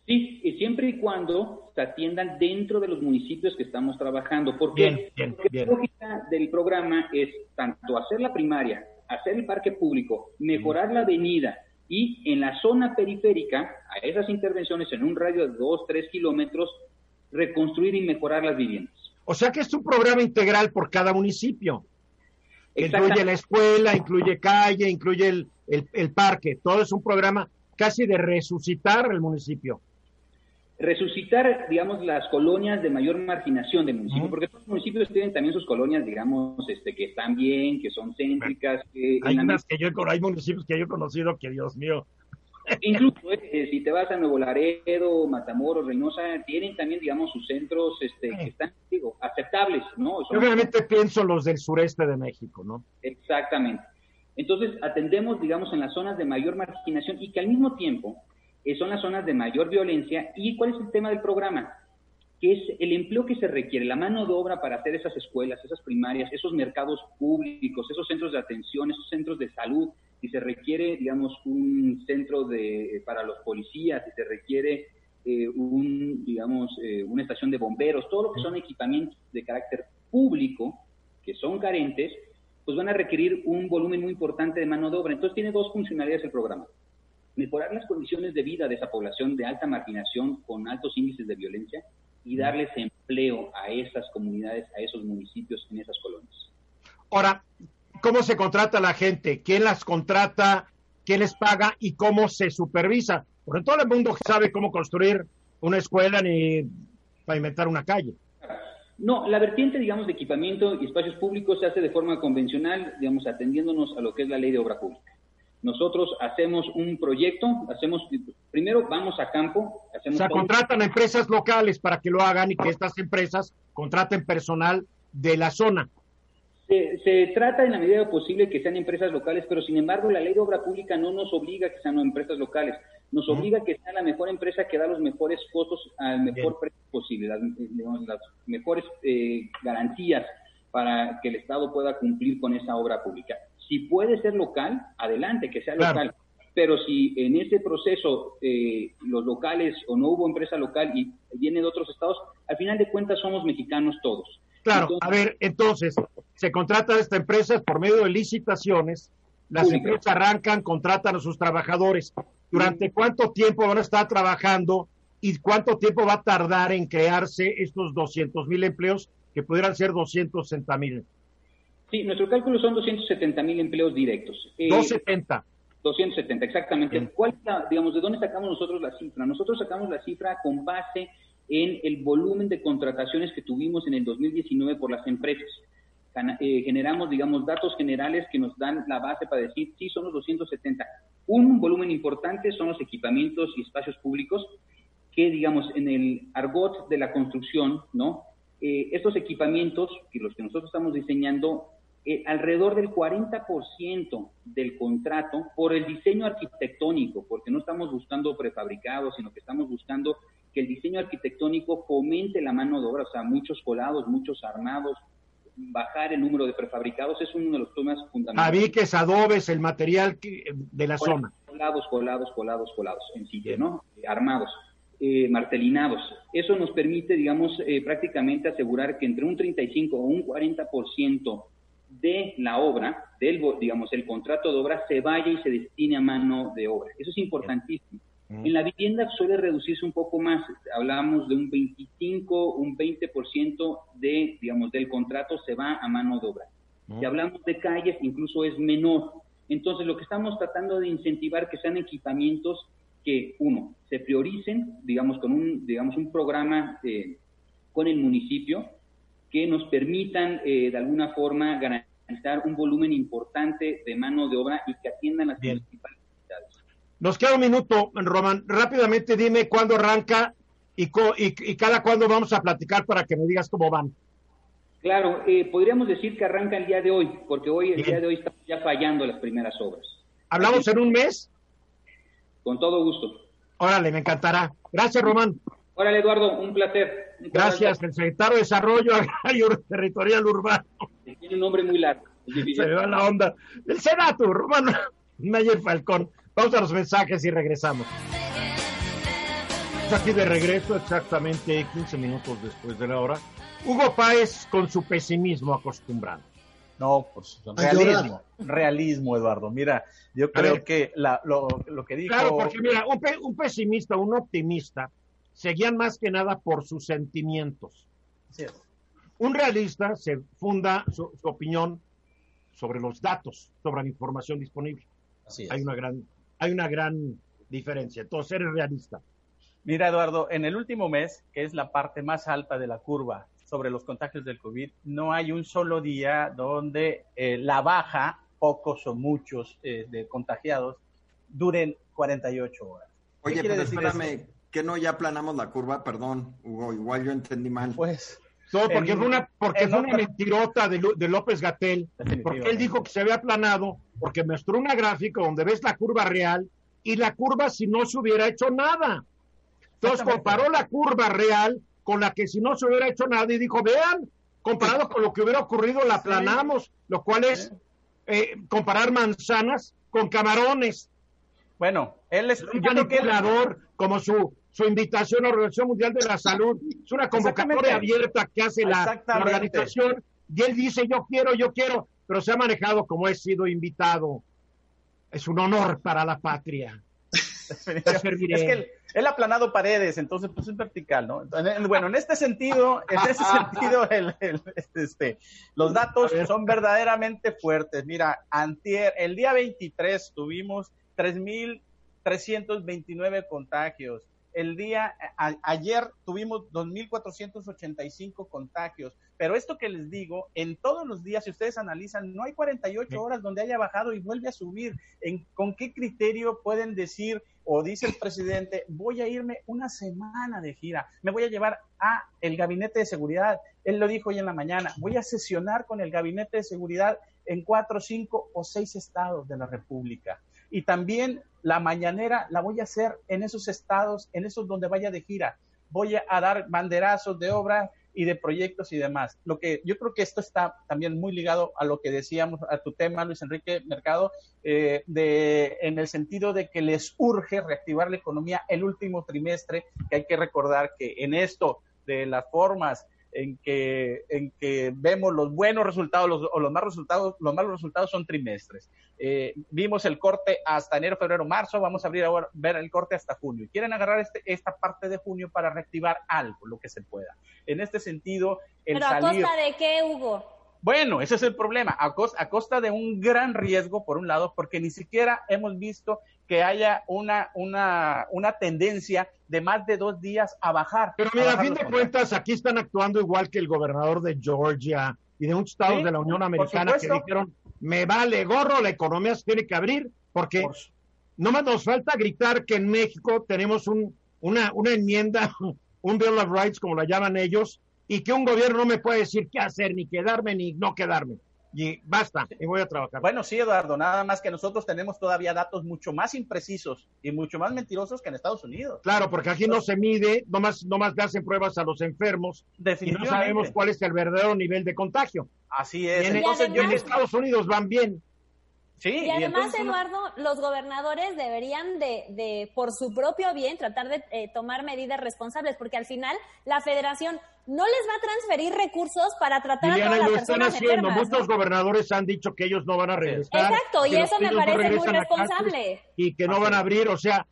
Sí, y siempre y cuando se atiendan dentro de los municipios que estamos trabajando, porque, la lógica del programa es tanto hacer la primaria hacer el parque público, mejorar la avenida y en la zona periférica, a esas intervenciones en un radio de 2, 3 kilómetros, reconstruir y mejorar las viviendas. O sea que es un programa integral por cada municipio. Incluye la escuela, incluye calle, incluye el, el parque. Todo es un programa casi de resucitar el municipio resucitar, digamos, las colonias de mayor marginación del municipio, porque todos los municipios tienen también sus colonias, digamos, este, que están bien, que son céntricas. Que hay, que yo, hay municipios que yo he conocido que, Dios mío. Incluso, eh, si te vas a Nuevo Laredo, Matamoros, Reynosa, tienen también, digamos, sus centros este, que están, digo, aceptables, ¿no? yo obviamente pienso los del sureste de México, ¿no? Exactamente. Entonces, atendemos, digamos, en las zonas de mayor marginación y que al mismo tiempo eh, son las zonas de mayor violencia. ¿Y cuál es el tema del programa? Que es el empleo que se requiere, la mano de obra para hacer esas escuelas, esas primarias, esos mercados públicos, esos centros de atención, esos centros de salud, si se requiere, digamos, un centro de, para los policías, si se requiere eh, un, digamos, eh, una estación de bomberos, todo lo que son equipamientos de carácter público que son carentes, pues van a requerir un volumen muy importante de mano de obra. Entonces tiene dos funcionalidades el programa mejorar las condiciones de vida de esa población de alta marginación con altos índices de violencia y darles empleo a esas comunidades, a esos municipios en esas colonias. Ahora, ¿cómo se contrata la gente? ¿Quién las contrata? ¿Quién les paga? ¿Y cómo se supervisa? Porque todo el mundo sabe cómo construir una escuela ni pavimentar una calle. No, la vertiente, digamos, de equipamiento y espacios públicos se hace de forma convencional, digamos, atendiéndonos a lo que es la ley de obra pública. Nosotros hacemos un proyecto, hacemos, primero vamos a campo. Hacemos o sea, contratan a empresas locales para que lo hagan y que estas empresas contraten personal de la zona. Se, trata en la medida posible que sean empresas locales, pero sin embargo la ley de obra pública no nos obliga a que sean empresas locales, nos obliga a que sea la mejor empresa que da los mejores costos al mejor precio posible, las, mejores eh, garantías para que el Estado pueda cumplir con esa obra pública. Si puede ser local, adelante, que sea local. Pero si en ese proceso eh, los locales o no hubo empresa local y viene de otros estados, al final de cuentas somos mexicanos todos. Claro, a ver, entonces, se contrata a esta empresa por medio de licitaciones, las empresas arrancan, contratan a sus trabajadores. ¿Durante cuánto tiempo van a estar trabajando y cuánto tiempo va a tardar en crearse estos 200 mil empleos que pudieran ser 260 mil? Sí, nuestro cálculo son 270 mil empleos directos. 270. Eh, 270, exactamente. ¿Cuál, digamos, ¿De dónde sacamos nosotros la cifra? Nosotros sacamos la cifra con base en el volumen de contrataciones que tuvimos en el 2019 por las empresas. Eh, generamos, digamos, datos generales que nos dan la base para decir, sí, son los 270. Un volumen importante son los equipamientos y espacios públicos que, digamos, en el argot de la construcción, ¿no? Eh, estos equipamientos, que los que nosotros estamos diseñando, eh, alrededor del 40% del contrato por el diseño arquitectónico, porque no estamos buscando prefabricados, sino que estamos buscando que el diseño arquitectónico fomente la mano de obra, o sea, muchos colados, muchos armados, bajar el número de prefabricados es uno de los temas fundamentales. Abiques, adobes, el material de la zona. Colados, colados, colados, colados, en sitio, ¿no? Armados. Eh, martelinados. Eso nos permite, digamos, eh, prácticamente asegurar que entre un 35 o un 40% de la obra, del, digamos, el contrato de obra, se vaya y se destine a mano de obra. Eso es importantísimo. En la vivienda suele reducirse un poco más, hablamos de un 25, un 20% de, digamos, del contrato se va a mano de obra. Si hablamos de calles, incluso es menor. Entonces, lo que estamos tratando de incentivar que sean equipamientos que, uno, se prioricen, digamos, con un, digamos, un programa eh, con el municipio, que nos permitan eh, de alguna forma garantizar un volumen importante de mano de obra y que atiendan las principales necesidades. Nos queda un minuto, Román. Rápidamente dime cuándo arranca y, y, cada cuándo vamos a platicar para que me digas cómo van. Claro, eh, podríamos decir que arranca el día de hoy, porque hoy, el día de hoy, estamos ya fallando las primeras obras. ¿Hablamos en un mes? Con todo gusto. Órale, me encantará. Gracias, Román. Órale, Eduardo, un placer. Gracias, el secretario de Desarrollo Agrario Territorial Urbano. Tiene un nombre muy largo. Se me va la onda. El Senato, Román Mayer Falcón. Vamos a los mensajes y regresamos. Aquí de regreso, exactamente 15 minutos después de la hora. Hugo Páez con su pesimismo acostumbrado. No, por supuesto. Realismo, realismo, Eduardo. Mira, yo creo que la, lo, lo, que dijo. Claro, porque mira, un, pe, un, pesimista, un optimista, se guían más que nada por sus sentimientos. Un realista se funda su, su, opinión sobre los datos, sobre la información disponible. Así es. Hay una gran, hay una gran diferencia. Entonces, eres realista. Mira, Eduardo, en el último mes, que es la parte más alta de la curva sobre los contagios del COVID, no hay un solo día donde eh, la baja, pocos o muchos eh, de contagiados, duren 48 horas. Oye, pero espérame, que no ya planamos la curva? Perdón, Hugo, igual yo entendí mal. Pues... No, porque en, fue una, porque fue una mentirota de, de López Gatel, porque él dijo que se había planado, porque mostró una gráfica donde ves la curva real y la curva si no se hubiera hecho nada. Entonces comparó la curva real con la que si no se hubiera hecho nada y dijo, vean, comparado con lo que hubiera ocurrido, la aplanamos, lo cual es eh, comparar manzanas con camarones. Bueno, él es un manipulador, como su, su invitación a la Organización Mundial de la Salud, es una convocatoria abierta que hace la, la organización, y él dice, yo quiero, yo quiero, pero se ha manejado como he sido invitado. Es un honor para la patria. es que él, él, ha aplanado paredes, entonces pues es vertical, ¿no? Bueno, en este sentido, en ese sentido, el, el, este, los datos son verdaderamente fuertes. Mira, antier, el día 23 tuvimos 3.329 contagios. El día, a, ayer tuvimos 2.485 contagios. Pero esto que les digo, en todos los días, si ustedes analizan, no hay 48 horas donde haya bajado y vuelve a subir. ¿En, ¿Con qué criterio pueden decir o dice el presidente, voy a irme una semana de gira, me voy a llevar a el gabinete de seguridad? Él lo dijo hoy en la mañana, voy a sesionar con el gabinete de seguridad en cuatro, cinco o seis estados de la República. Y también la mañanera la voy a hacer en esos estados, en esos donde vaya de gira. Voy a dar banderazos de obra y de proyectos y demás. Lo que yo creo que esto está también muy ligado a lo que decíamos, a tu tema, Luis Enrique Mercado, eh, de, en el sentido de que les urge reactivar la economía el último trimestre, que hay que recordar que en esto de las formas en que, en que vemos los buenos resultados los, o los malos resultados, los malos resultados son trimestres. Eh, vimos el corte hasta enero, febrero, marzo, vamos a abrir ahora, ver el corte hasta junio. Quieren agarrar este, esta parte de junio para reactivar algo, lo que se pueda. En este sentido, el ¿Pero a costa de qué, Hugo? Bueno, ese es el problema, a costa, a costa de un gran riesgo, por un lado, porque ni siquiera hemos visto que haya una, una, una tendencia de más de dos días a bajar. Pero mira, a, a fin de cuentas, aquí están actuando igual que el gobernador de Georgia y de estados Sí, de la Unión Americana que dijeron, me vale gorro, la economía se tiene que abrir, porque Por- no más nos falta gritar que en México tenemos un, una, una enmienda, un Bill of Rights, como la llaman ellos, y que un gobierno no me puede decir qué hacer, ni quedarme, ni no quedarme. Y basta, y voy a trabajar. Bueno, sí, Eduardo, nada más que nosotros tenemos todavía datos mucho más imprecisos y mucho más mentirosos que en Estados Unidos. Claro, porque aquí no se mide, nomás, nomás le hacen pruebas a los enfermos y no sabemos cuál es el verdadero nivel de contagio. Así Y es. en, Entonces, yo en Estados Unidos van bien. Sí, Y además, Eduardo, los gobernadores deberían de, de, por su propio bien, tratar de eh, tomar medidas responsables, porque al final la federación no les va a transferir recursos para tratar a Liliana, todas y las lo están personas haciendo. enfermas. Muchos ¿no? gobernadores han dicho que ellos no van a regresar. Exacto, y eso me no parece muy a responsable. Y que no van a abrir, o sea,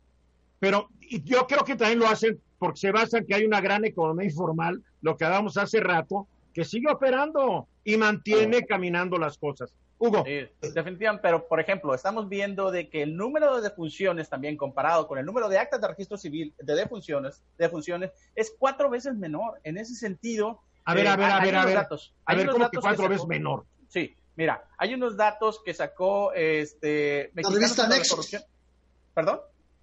pero y yo creo que también lo hacen porque se basan que hay una gran economía informal, lo que hablamos hace rato, que sigue operando y mantiene caminando las cosas. Hugo, Sí, definitivamente, pero por ejemplo, estamos viendo de que el número de defunciones también comparado con el número de actas de registro civil de defunciones, defunciones es cuatro veces menor. En ese sentido, a ver, eh, a ver, a ver, a unos ver. datos. A Hay ver, unos ¿cómo que datos cuatro veces menor? Sí, mira, hay unos datos que sacó este Mexicanos revista la Nexos. ¿Perdón?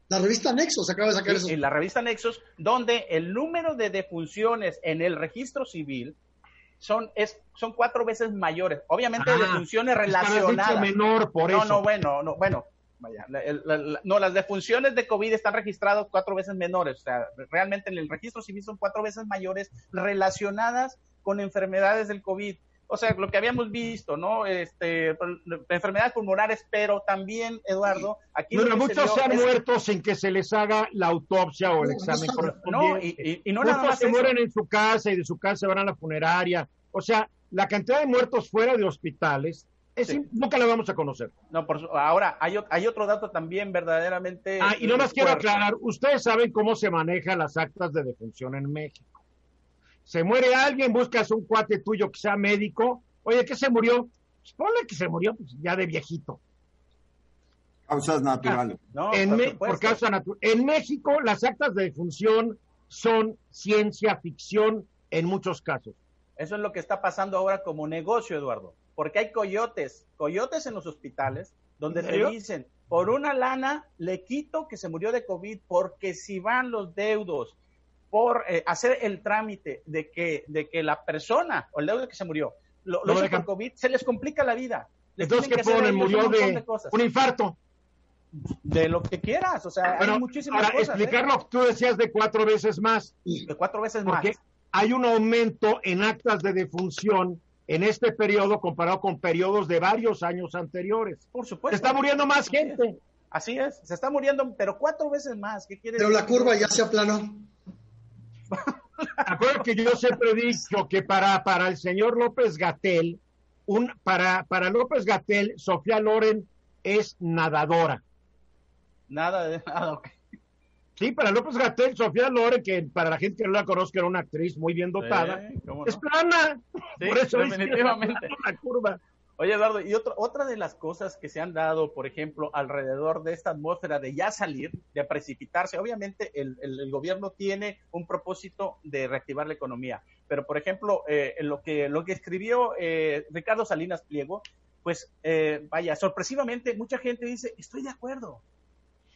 La revista Nexos acaba de sacar eso. Sí, en la revista Nexos, donde el número de defunciones en el registro civil son, es, son cuatro veces mayores. Obviamente, Ah, defunciones relacionadas. menor, por no, eso. no, bueno, no, bueno. vaya, no, las defunciones de COVID están registradas cuatro veces menores, o sea, realmente en el registro civil son cuatro veces mayores relacionadas con enfermedades del COVID. O sea, lo que habíamos visto, ¿no? Este, enfermedades pulmonares, pero también, Eduardo, aquí... Bueno, muchos se han muerto sin que se les haga la autopsia o el examen correspondiente. No, y, no nada más se mueren en su casa y de su casa se van a la funeraria. O sea, la cantidad de muertos fuera de hospitales nunca la vamos a conocer. No, por, ahora hay, hay otro dato también verdaderamente. Ah, y no más quiero aclarar, ustedes saben cómo se manejan las actas de defunción en México. Se muere alguien, buscas un cuate tuyo que sea médico. Oye, ¿qué se murió? Pues ponle que se murió pues, ya de viejito. Causas naturales. en por, causa natural. En México, las actas de defunción son ciencia ficción en muchos casos. Eso es lo que está pasando ahora como negocio, Eduardo porque hay coyotes, coyotes en los hospitales, donde te dicen, por una lana le quito que se murió de COVID, porque si van los deudos por eh, hacer el trámite de que, de que la persona o el deudo que se murió lo, lo por COVID, se les complica la vida. Entonces, ¿qué ponen? Murió de, un infarto. De lo que quieras, o sea, hay muchísimas para cosas. explicar lo que tú decías de cuatro veces más. De cuatro veces porque más. Hay un aumento en actas de defunción en este periodo comparado con periodos de varios años anteriores. Por supuesto. Se está muriendo más gente. Así es, se está muriendo, pero cuatro veces más. ¿Qué quiere pero la curva ya se aplanó. Acuérdate que yo siempre he dicho que para, para el señor López Gatel, un, para, para López Gatel, Sofía Loren es nadadora. Nada de nada, ok. Sí, para López Gatel, Sofía Loren, que para la gente que no la conozca era una actriz muy bien dotada, es plana. Por eso definitivamente. la curva. Oye, Eduardo, y otra otra de las cosas que se han dado, por ejemplo, alrededor de esta atmósfera de ya salir, de precipitarse, obviamente el, el, gobierno tiene un propósito de reactivar la economía, pero, por ejemplo, eh, lo, que, lo que escribió eh, Ricardo Salinas Pliego, pues, eh, vaya, sorpresivamente mucha gente dice, estoy de acuerdo,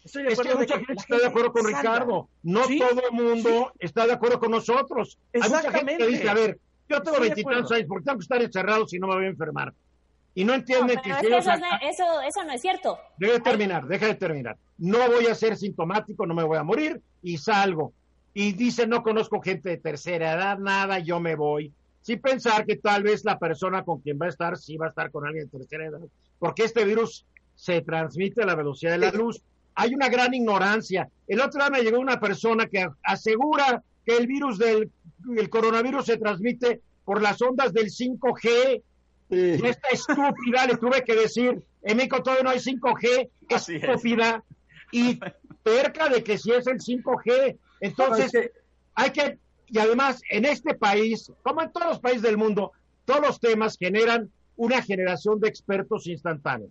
Estoy es que mucha gente está de acuerdo con Ricardo. No todo el mundo está de acuerdo con nosotros. Hay mucha gente que dice, a ver, yo tengo veintitantos años, ¿por qué tengo que estar encerrado si no me voy a enfermar? Y no entienden que... eso, eso, no es cierto. Debe terminar, deja de terminar. No voy a ser sintomático, no me voy a morir y salgo. Y dice, no conozco gente de tercera edad, nada, yo me voy. Sin pensar que tal vez la persona con quien va a estar, sí va a estar con alguien de tercera edad. Porque este virus se transmite a la velocidad de la luz hay una gran ignorancia. El otro día me llegó una persona que asegura que el virus del el coronavirus se transmite por las ondas del 5G. Esta estúpida le tuve que decir, en México todavía no hay 5G, estúpida. Y cerca de que si es el 5G. Entonces, hay que, y además en este país, como en todos los países del mundo, todos los temas generan una generación de expertos instantáneos.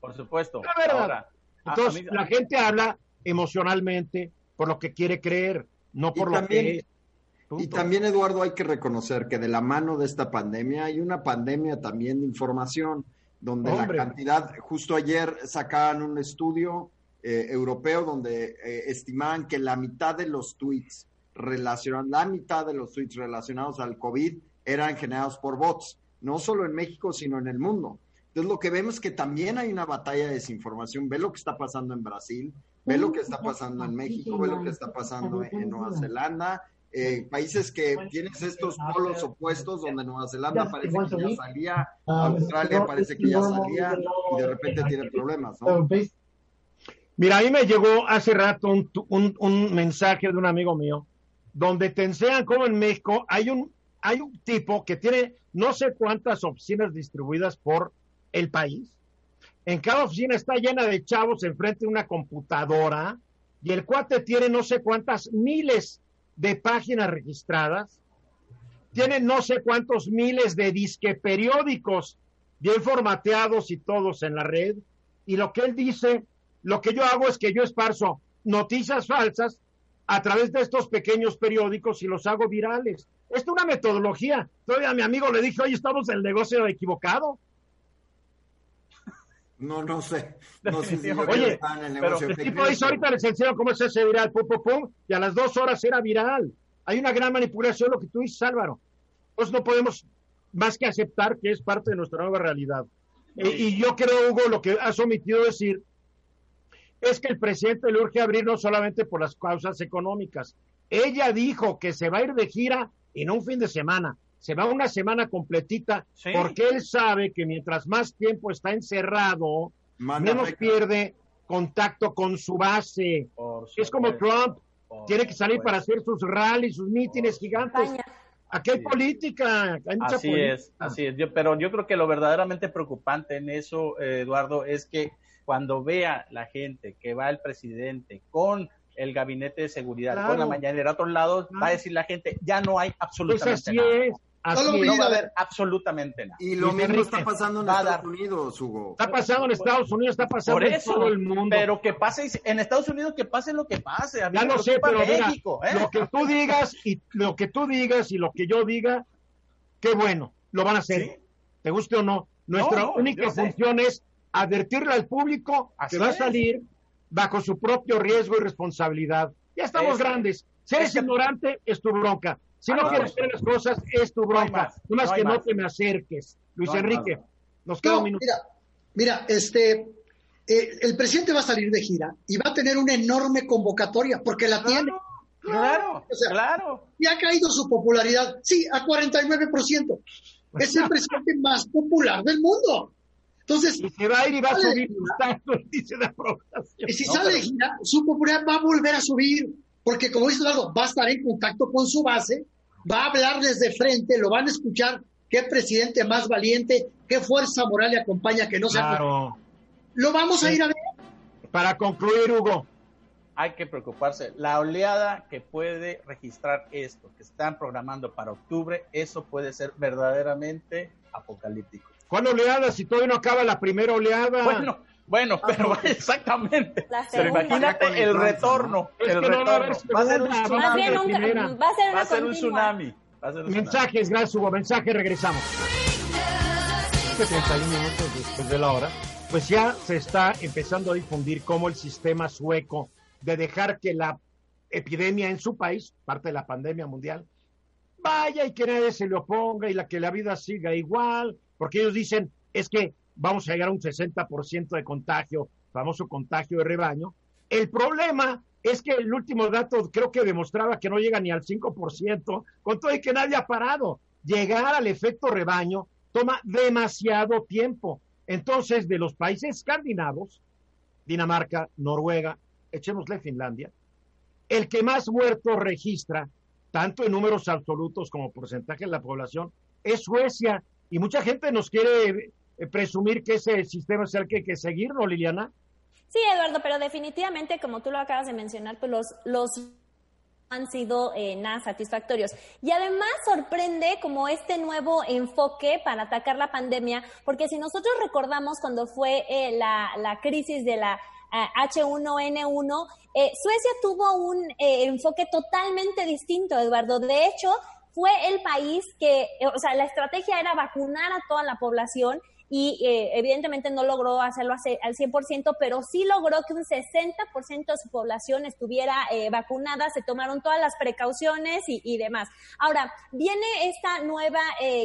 Por supuesto. La verdad. Entonces, la gente habla emocionalmente por lo que quiere creer, no por lo que es. Y también, Eduardo, hay que reconocer que de la mano de esta pandemia hay una pandemia también de información, donde la cantidad, justo ayer sacaban un estudio eh, europeo donde eh, estimaban que la mitad de los tweets relacionados, la mitad de los tweets relacionados al COVID eran generados por bots, no solo en México, sino en el mundo. Entonces lo que vemos es que también hay una batalla de desinformación. Ve lo que está pasando en Brasil, ve lo que está pasando en México, ve lo que está pasando en Nueva Zelanda. Eh, países que tienes estos polos opuestos donde Nueva Zelanda parece que ya salía, Australia parece que ya salía y de repente tiene problemas, ¿no? Mira, a mí me llegó hace rato un, un, un mensaje de un amigo mío donde te enseñan cómo en México hay un, hay un tipo que tiene no sé cuántas oficinas distribuidas por el país. En cada oficina está llena de chavos enfrente de una computadora y el cuate tiene no sé cuántas miles de páginas registradas, tiene no sé cuántos miles de disque periódicos bien formateados y todos en la red. Y lo que él dice, lo que yo hago es que yo esparzo noticias falsas a través de estos pequeños periódicos y los hago virales. Esto es una metodología. Todavía a mi amigo le dije, oye, estamos en el negocio equivocado. No, no sé. No sé si Oye, en el negocio el tipo dice ahorita les enseño cómo es ese viral, pum, pum, pum, y a las dos horas era viral. Hay una gran manipulación, lo que tú dices, Álvaro. Pues no podemos más que aceptar que es parte de nuestra nueva realidad. Eh, y yo creo, Hugo, lo que has omitido decir, es que el presidente le urge abrir no solamente por las causas económicas. Ella dijo que se va a ir de gira no un fin de semana, se va una semana completita porque él sabe que mientras más tiempo está encerrado, menos pierde contacto con su base. Es como Trump, tiene que salir para hacer sus rallies, sus mítines gigantes. Aquí hay política, hay mucha así es, así es. Yo, pero yo creo que lo verdaderamente preocupante en eso, eh, Eduardo, es que cuando vea la gente que va el presidente con el gabinete de seguridad, con la mañanera a otros lados, va a decir la gente, ya no hay absolutamente pues así nada. Es. Así no va a haber absolutamente nada. Y lo mismo está pasando en Estados Unidos, Hugo. Está pasando en Estados Unidos, está pasando en todo el mundo. Pero que pase en Estados Unidos, que pase lo que pase. ya lo sé, pero México, ¿eh? lo que tú digas y lo que tú digas y lo que yo diga, qué bueno, lo van a hacer. ¿Te guste o no? Nuestra única función es advertirle al público que va a salir bajo su propio riesgo y responsabilidad. Ya estamos grandes. Si eres ignorante, es tu bronca. Si no, quieres hacer las cosas, es tu bronca. No más, que no te me acerques. Luis Enrique, nos queda un minuto. Mira, mira, este, eh, el presidente va a salir de gira y va a tener una enorme convocatoria porque la tiene. Claro, claro. Y ha caído su popularidad, sí, a 49%. Es el presidente más popular del mundo. Entonces, y se va a ir y va a subir Y si sale de gira, su popularidad va a volver a subir, porque como dice Eduardo, va a estar en contacto con su base, va a hablar desde frente, lo van a escuchar, qué presidente más valiente, qué fuerza moral le acompaña que no sea. Claro. Lo vamos a ir a ver. Para concluir, Hugo. Hay que preocuparse. La oleada que puede registrar esto, que están programando para octubre, eso puede ser verdaderamente apocalíptico. ¿Cuál oleada si todavía no acaba la primera oleada? Bueno, bueno, ah, pero exactamente. Pero imagínate el retorno. el retorno. Va a ser un tsunami. Va a ser un tsunami. Mensajes, gracias Hugo. Mensaje, regresamos. 71 minutos después de la hora, pues ya se está empezando a difundir cómo el sistema sueco de dejar que la epidemia en su país, parte de la pandemia mundial, vaya y que nadie se le oponga y la que la vida siga igual, porque ellos dicen, es que vamos a llegar a un 60% de contagio, famoso contagio de rebaño. El problema es que el último dato creo que demostraba que no llega ni al 5%, con todo y que nadie ha parado. Llegar al efecto rebaño toma demasiado tiempo. Entonces, de los países escandinavos, Dinamarca, Noruega, echémosle Finlandia, el que más muertos registra, tanto en números absolutos como porcentaje de la población, es Suecia, y mucha gente nos quiere presumir que ese sistema es el que hay que seguir, ¿no, Liliana? Sí, Eduardo, pero definitivamente, como tú lo acabas de mencionar, pues los, los han sido eh, nada satisfactorios. Y además sorprende como este nuevo enfoque para atacar la pandemia, porque si nosotros recordamos cuando fue eh, la, la, crisis de la H1N1, Suecia tuvo un enfoque totalmente distinto, Eduardo. De hecho, fue el país que, eh, o sea, la estrategia era vacunar a toda la población y eh, evidentemente no logró hacerlo al 100%, pero sí logró que un 60% de su población estuviera eh, vacunada, se tomaron todas las precauciones y, demás. Ahora, viene esta nueva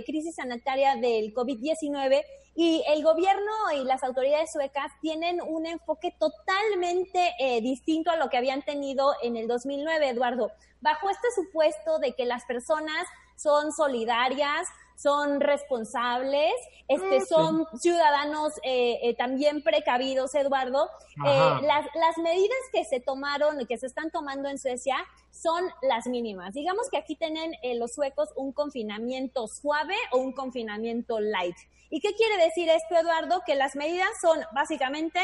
crisis sanitaria del COVID-19 y el gobierno y las autoridades suecas tienen un enfoque totalmente distinto a lo que habían tenido en el 2009, Eduardo bajo este supuesto de que las personas son solidarias, son responsables, este, mm, son ciudadanos eh, eh, también precavidos, Eduardo. Eh, las, las medidas que se tomaron y que se están tomando en Suecia son las mínimas. Digamos que aquí tienen los suecos un confinamiento suave o un confinamiento light. ¿Y qué quiere decir esto, Eduardo? Que las medidas son básicamente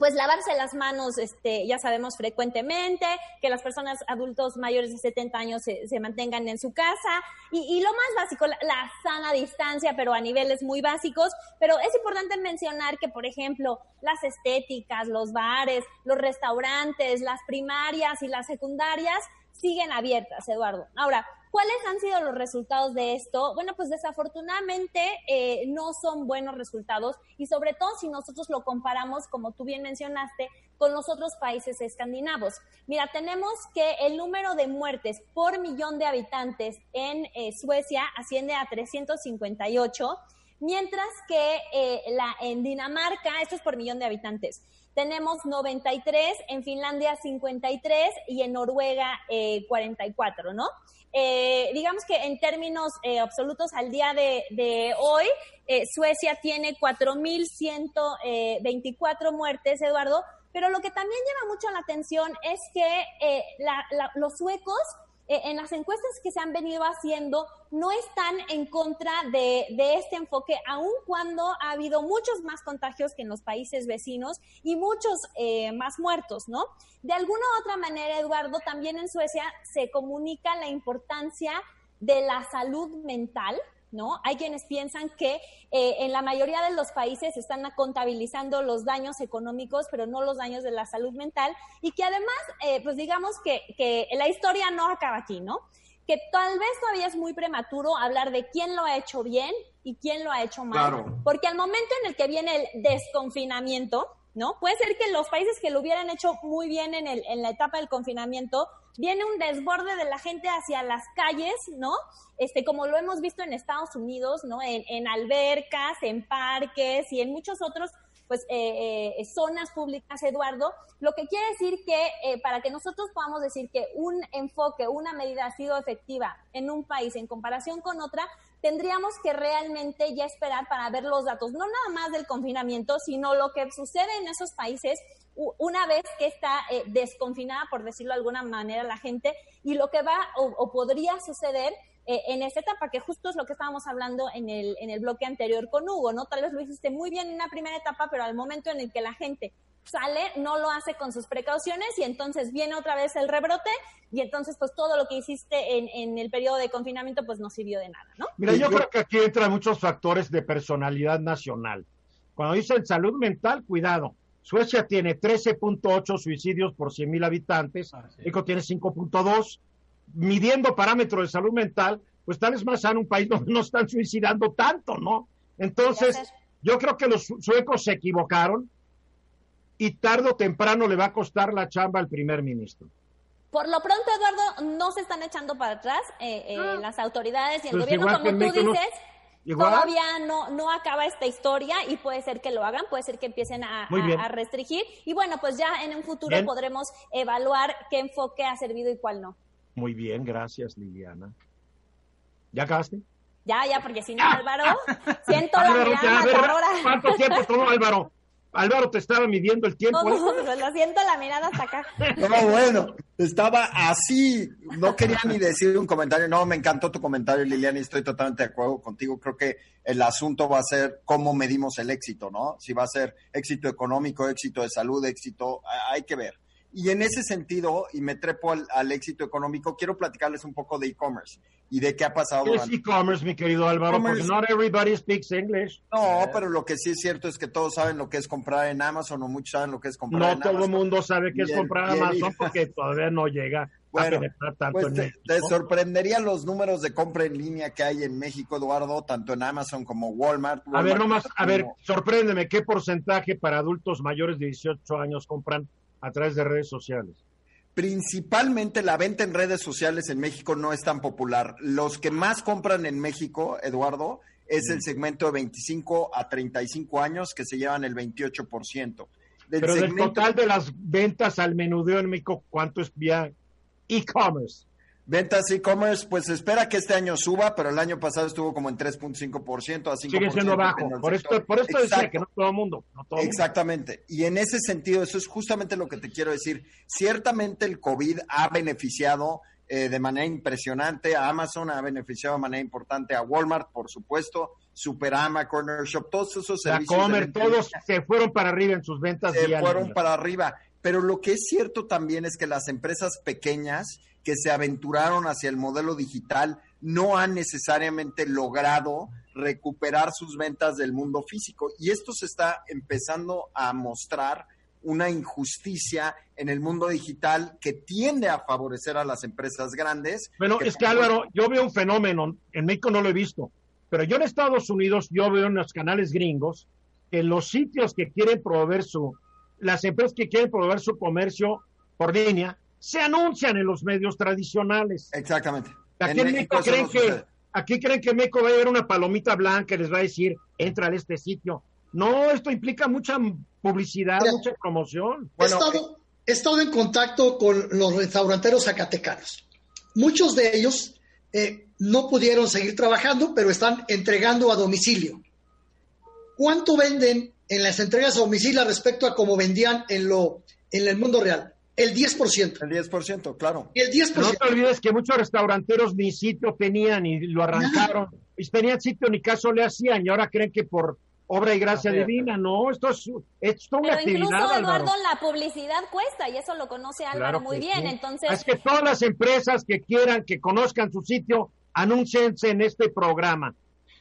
pues lavarse las manos, este, ya sabemos frecuentemente, que las personas adultos mayores de 70 años se, mantengan en su casa y, lo más básico, la, la, sana distancia, pero a niveles muy básicos. Pero es importante mencionar que, por ejemplo, las estéticas, los bares, los restaurantes, las primarias y las secundarias siguen abiertas, Eduardo. Ahora, ¿Cuáles han sido los resultados de esto? Bueno, pues desafortunadamente eh, no son buenos resultados y sobre todo si nosotros lo comparamos, como tú bien mencionaste, con los otros países escandinavos. Mira, tenemos que el número de muertes por millón de habitantes en eh, Suecia asciende a 358, mientras que eh, la, en Dinamarca, esto es por millón de habitantes, tenemos 93, en Finlandia 53 y en Noruega 44, ¿no? Eh, digamos que en términos eh, absolutos al día de, hoy, eh, Suecia tiene 4.124 muertes, Eduardo, pero lo que también llama mucho la atención es que los suecos eh, en las encuestas que se han venido haciendo no están en contra de, este enfoque, aun cuando ha habido muchos más contagios que en los países vecinos y muchos eh, más muertos, ¿no? De alguna u otra manera, Eduardo, también en Suecia se comunica la importancia de la salud mental, ¿no? Hay quienes piensan que eh, en la mayoría de los países están contabilizando los daños económicos, pero no los daños de la salud mental, y que además, eh, pues digamos que, que la historia no acaba aquí, ¿no? Que tal vez todavía es muy prematuro hablar de quién lo ha hecho bien y quién lo ha hecho mal, porque al momento en el que viene el desconfinamiento, ¿no? Puede ser que los países que lo hubieran hecho muy bien en, el, en la etapa del confinamiento, viene un desborde de la gente hacia las calles, ¿no? Este, como lo hemos visto en Estados Unidos, ¿no? En, en albercas, en parques y en muchos otros pues eh, eh, zonas públicas, Eduardo, lo que quiere decir que eh, para que nosotros podamos decir que un enfoque, una medida ha sido efectiva en un país en comparación con otra, tendríamos que realmente ya esperar para ver los datos, no nada más del confinamiento, sino lo que sucede en esos países una vez que está desconfinada, por decirlo de alguna manera, la gente, y lo que va o podría suceder eh, en esta etapa, que justo es lo que estábamos hablando en el, en el bloque anterior con Hugo, ¿no? Tal vez lo hiciste muy bien en una primera etapa, pero al momento en el que la gente sale, no lo hace con sus precauciones y entonces viene otra vez el rebrote y entonces pues todo lo que hiciste en, en el periodo de confinamiento pues no sirvió de nada, ¿no? Mira, yo creo que aquí entran muchos factores de personalidad nacional. Cuando dicen salud mental, cuidado. Suecia tiene 13.8 suicidios por 100.000 habitantes, ah, México tiene 5.2 midiendo parámetros de salud mental, pues tal vez más sano un país donde no están suicidando tanto, ¿no? Entonces, yo creo que los suecos se equivocaron y tarde o temprano le va a costar la chamba al primer ministro. Por lo pronto, Eduardo, no se están echando para atrás eh, eh, ah. las autoridades y el pues gobierno, como tú dices. Todavía no, no acaba esta historia y puede ser que lo hagan, puede ser que empiecen a, restringir. Y bueno, pues ya en un futuro podremos evaluar qué enfoque ha servido y cuál no. Muy bien, gracias Liliana. ¿Ya acabaste? Ya, ya, porque si no, Álvaro, siento la mirada ¿Cuánto tiempo tomó Álvaro? Álvaro te estaba midiendo el tiempo. No, no, ¿eh? lo siento la mirada hasta acá. No, bueno, estaba así, no quería ni decir un comentario. No, me encantó tu comentario, Liliana, y estoy totalmente de acuerdo contigo. Creo que el asunto va a ser cómo medimos el éxito, ¿no? Si va a ser éxito económico, éxito de salud, éxito, hay que ver. Y en ese sentido, y me trepo al, éxito económico, quiero platicarles un poco de e-commerce y de qué ha pasado. ¿Qué es e-commerce, mi querido Álvaro? Porque not everybody speaks English. No, pero lo que sí es cierto es que todos saben lo que es comprar en Amazon o muchos saben lo que es comprar en Amazon. No todo el mundo sabe qué es comprar en Amazon porque todavía no llega. Bueno, pues te, te, sorprendería los números de compra en línea que hay en México, Eduardo, tanto en Amazon como Walmart. a ver, nomás, a ver, sorpréndeme, ¿qué porcentaje para adultos mayores de 18 años compran a través de redes sociales? Principalmente la venta en redes sociales en México no es tan popular. Los que más compran en México, Eduardo, es el segmento de 25 a 35 años que se llevan el 28%. Del Pero del total de las ventas al menudeo en México, ¿cuánto es vía e-commerce? Ventas e-commerce, pues espera que este año suba, pero el año pasado estuvo como en 3.5% a 5%. Sigue siendo bajo. Por esto, por esto decía que no todo el mundo. Exactamente. Y en ese sentido, eso es justamente lo que te quiero decir. Ciertamente el COVID ha beneficiado eh, de manera impresionante a Amazon, ha beneficiado de manera importante a Walmart, por supuesto, Superama, Corner Shop, todos esos servicios. La Comer, todos se fueron para arriba en sus ventas. Se fueron para arriba. Pero lo que es cierto también es que las empresas pequeñas que se aventuraron hacia el modelo digital no han necesariamente logrado recuperar sus ventas del mundo físico. Y esto se está empezando a mostrar una injusticia en el mundo digital que tiende a favorecer a las empresas grandes. Bueno, es que Álvaro, yo veo un fenómeno, en México no lo he visto, pero yo en Estados Unidos, yo veo en los canales gringos que los sitios que quieren proveer su, las empresas que quieren proveer su comercio por línea, se anuncian en los medios tradicionales. Exactamente. Aquí en, México, creen que, aquí creen que va a haber una palomita blanca y les va a decir, entra a este sitio. No, esto implica mucha publicidad, mucha promoción. he, estado, he estado en contacto con los restauranteros zacatecanos. Muchos de ellos eh, no pudieron seguir trabajando, pero están entregando a domicilio. ¿Cuánto venden en las entregas a domicilio respecto a cómo vendían en, lo, en el mundo real? El 10%. El 10%, claro. El 10%. No te olvides que muchos restauranteros ni sitio tenían y lo arrancaron. Y tenían sitio ni caso le hacían y ahora creen que por obra y gracia divina, no, esto es, esto una Pero incluso, actividad, Eduardo, Álvaro. la publicidad cuesta y eso lo conoce Álvaro Claro muy bien. sí. Entonces, Es que todas las empresas que quieran que conozcan su sitio, anúnciense en este programa.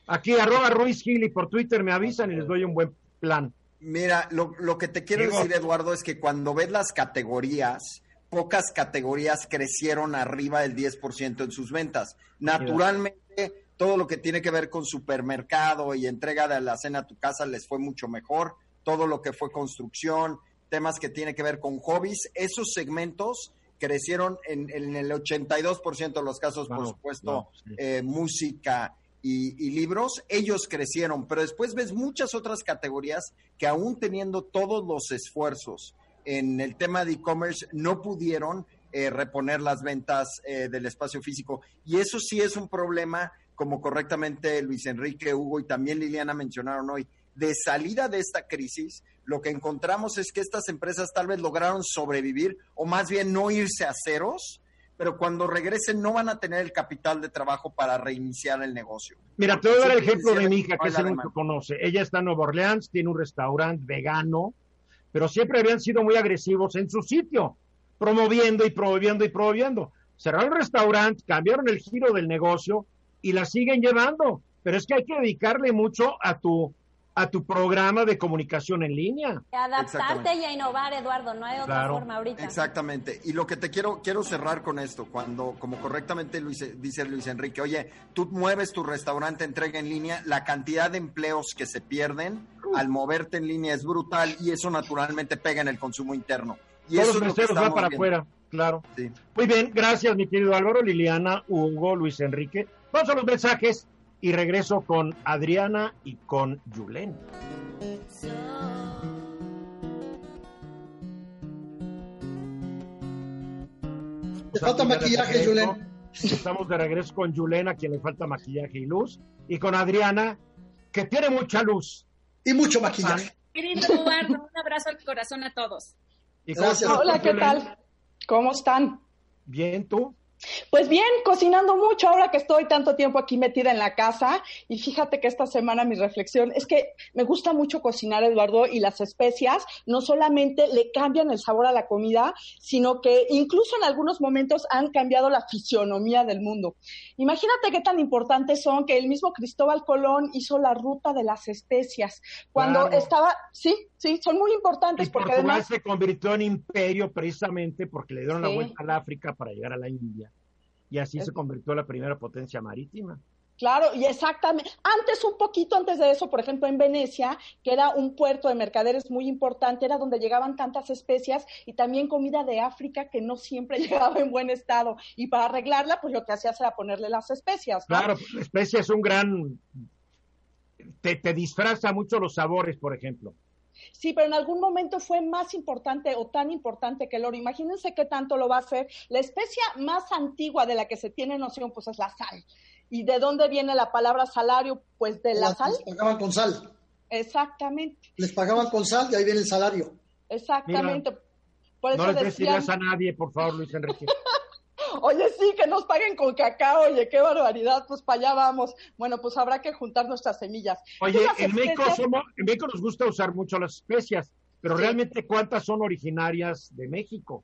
Aquí, arroba Ruiz Gil y por Twitter me avisan y les doy un buen plan. Mira, lo, lo que te quiero Digo- decir, Eduardo, es que cuando ves las categorías, pocas categorías crecieron arriba del 10% en sus ventas. Naturalmente, todo lo que tiene que ver con supermercado y entrega de la cena a tu casa les fue mucho mejor. Todo lo que fue construcción, temas que tiene que ver con hobbies, esos segmentos crecieron en, en el 82% de los casos, por supuesto, sí. eh, música y, libros, ellos crecieron, pero después ves muchas otras categorías que aún teniendo todos los esfuerzos en el tema de e-commerce, no pudieron eh, reponer las ventas eh, del espacio físico. Y eso sí es un problema, como correctamente Luis Enrique, Hugo y también Liliana mencionaron hoy, de salida de esta crisis, lo que encontramos es que estas empresas tal vez lograron sobrevivir o más bien no irse a ceros, pero cuando regresen no van a tener el capital de trabajo para reiniciar el negocio. Mira, te voy a dar el ejemplo de mi hija, que es el único que conoce. Ella está en Nueva Orleans, tiene un restaurante vegano, pero siempre habían sido muy agresivos en su sitio, promoviendo y promoviendo y promoviendo. Cerraron el restaurante, cambiaron el giro del negocio y la siguen llevando. Pero es que hay que dedicarle mucho a tu, a tu programa de comunicación en línea. adaptarte Exactamente. y a innovar, Eduardo, no hay otra Claro. forma ahorita. Exactamente. Y lo que te quiero, quiero cerrar con esto, cuando, como correctamente Luis, dice Luis Enrique, oye, tú mueves tu restaurante, entrega en línea, la cantidad de empleos que se pierden al moverte en línea es brutal y eso naturalmente pega en el consumo interno. Y Todos eso los es lo que meseros van para afuera, claro. Sí. Muy bien, gracias mi querido Álvaro, Liliana, Hugo, Luis Enrique. Vamos a los mensajes y regreso con Adriana y con Yulén. Te falta maquillaje. Julen. Estamos de regreso con Yulén, a quien le falta maquillaje y luz, y con Adriana, que tiene mucha luz. Y mucho maquillaje. Querido Eduardo, un abrazo al corazón a todos. ¿Y cómo Gracias. Hola, ¿qué Yulén? tal? ¿Cómo están? Bien, ¿tú? Pues bien, cocinando mucho ahora que estoy tanto tiempo aquí metida en la casa y fíjate que esta semana mi reflexión es que me gusta mucho cocinar, Eduardo, y las especias no solamente le cambian el sabor a la comida, sino que incluso en algunos momentos han cambiado la fisionomía del mundo. Imagínate qué tan importantes son que el mismo Cristóbal Colón hizo la ruta de las especias cuando Claro. estaba, sí, sí, son muy importantes Y porque Portugal además se convirtió en imperio precisamente porque le dieron la vuelta al África para llegar a la India. Y así Es- se convirtió en la primera potencia marítima. Claro, y exactamente. Antes, un poquito antes de eso, por ejemplo, en Venecia, que era un puerto de mercaderes muy importante, era donde llegaban tantas especias y también comida de África que no siempre llegaba en buen estado. Y para arreglarla, pues lo que hacías era ponerle las especias. ¿no? Claro, la especia es un gran... Te, te disfraza mucho los sabores, por ejemplo. Sí, pero en algún momento fue más importante o tan importante que el oro. Imagínense qué tanto lo va a hacer. La especia más antigua de la que se tiene noción, pues es la sal. ¿Y de dónde viene la palabra salario? Pues de la sal. Les pagaban con sal. Exactamente, Les pagaban con sal y ahí viene el salario. exactamente. Por eso No les des decían, a nadie, por favor, Luis Enrique. Oye, sí, que nos paguen con cacao, oye, qué barbaridad, pues para allá vamos. Bueno, pues habrá que juntar nuestras semillas. Oye, en México, somos, en México nos gusta usar mucho las especias, pero Sí. realmente ¿cuántas son originarias de México?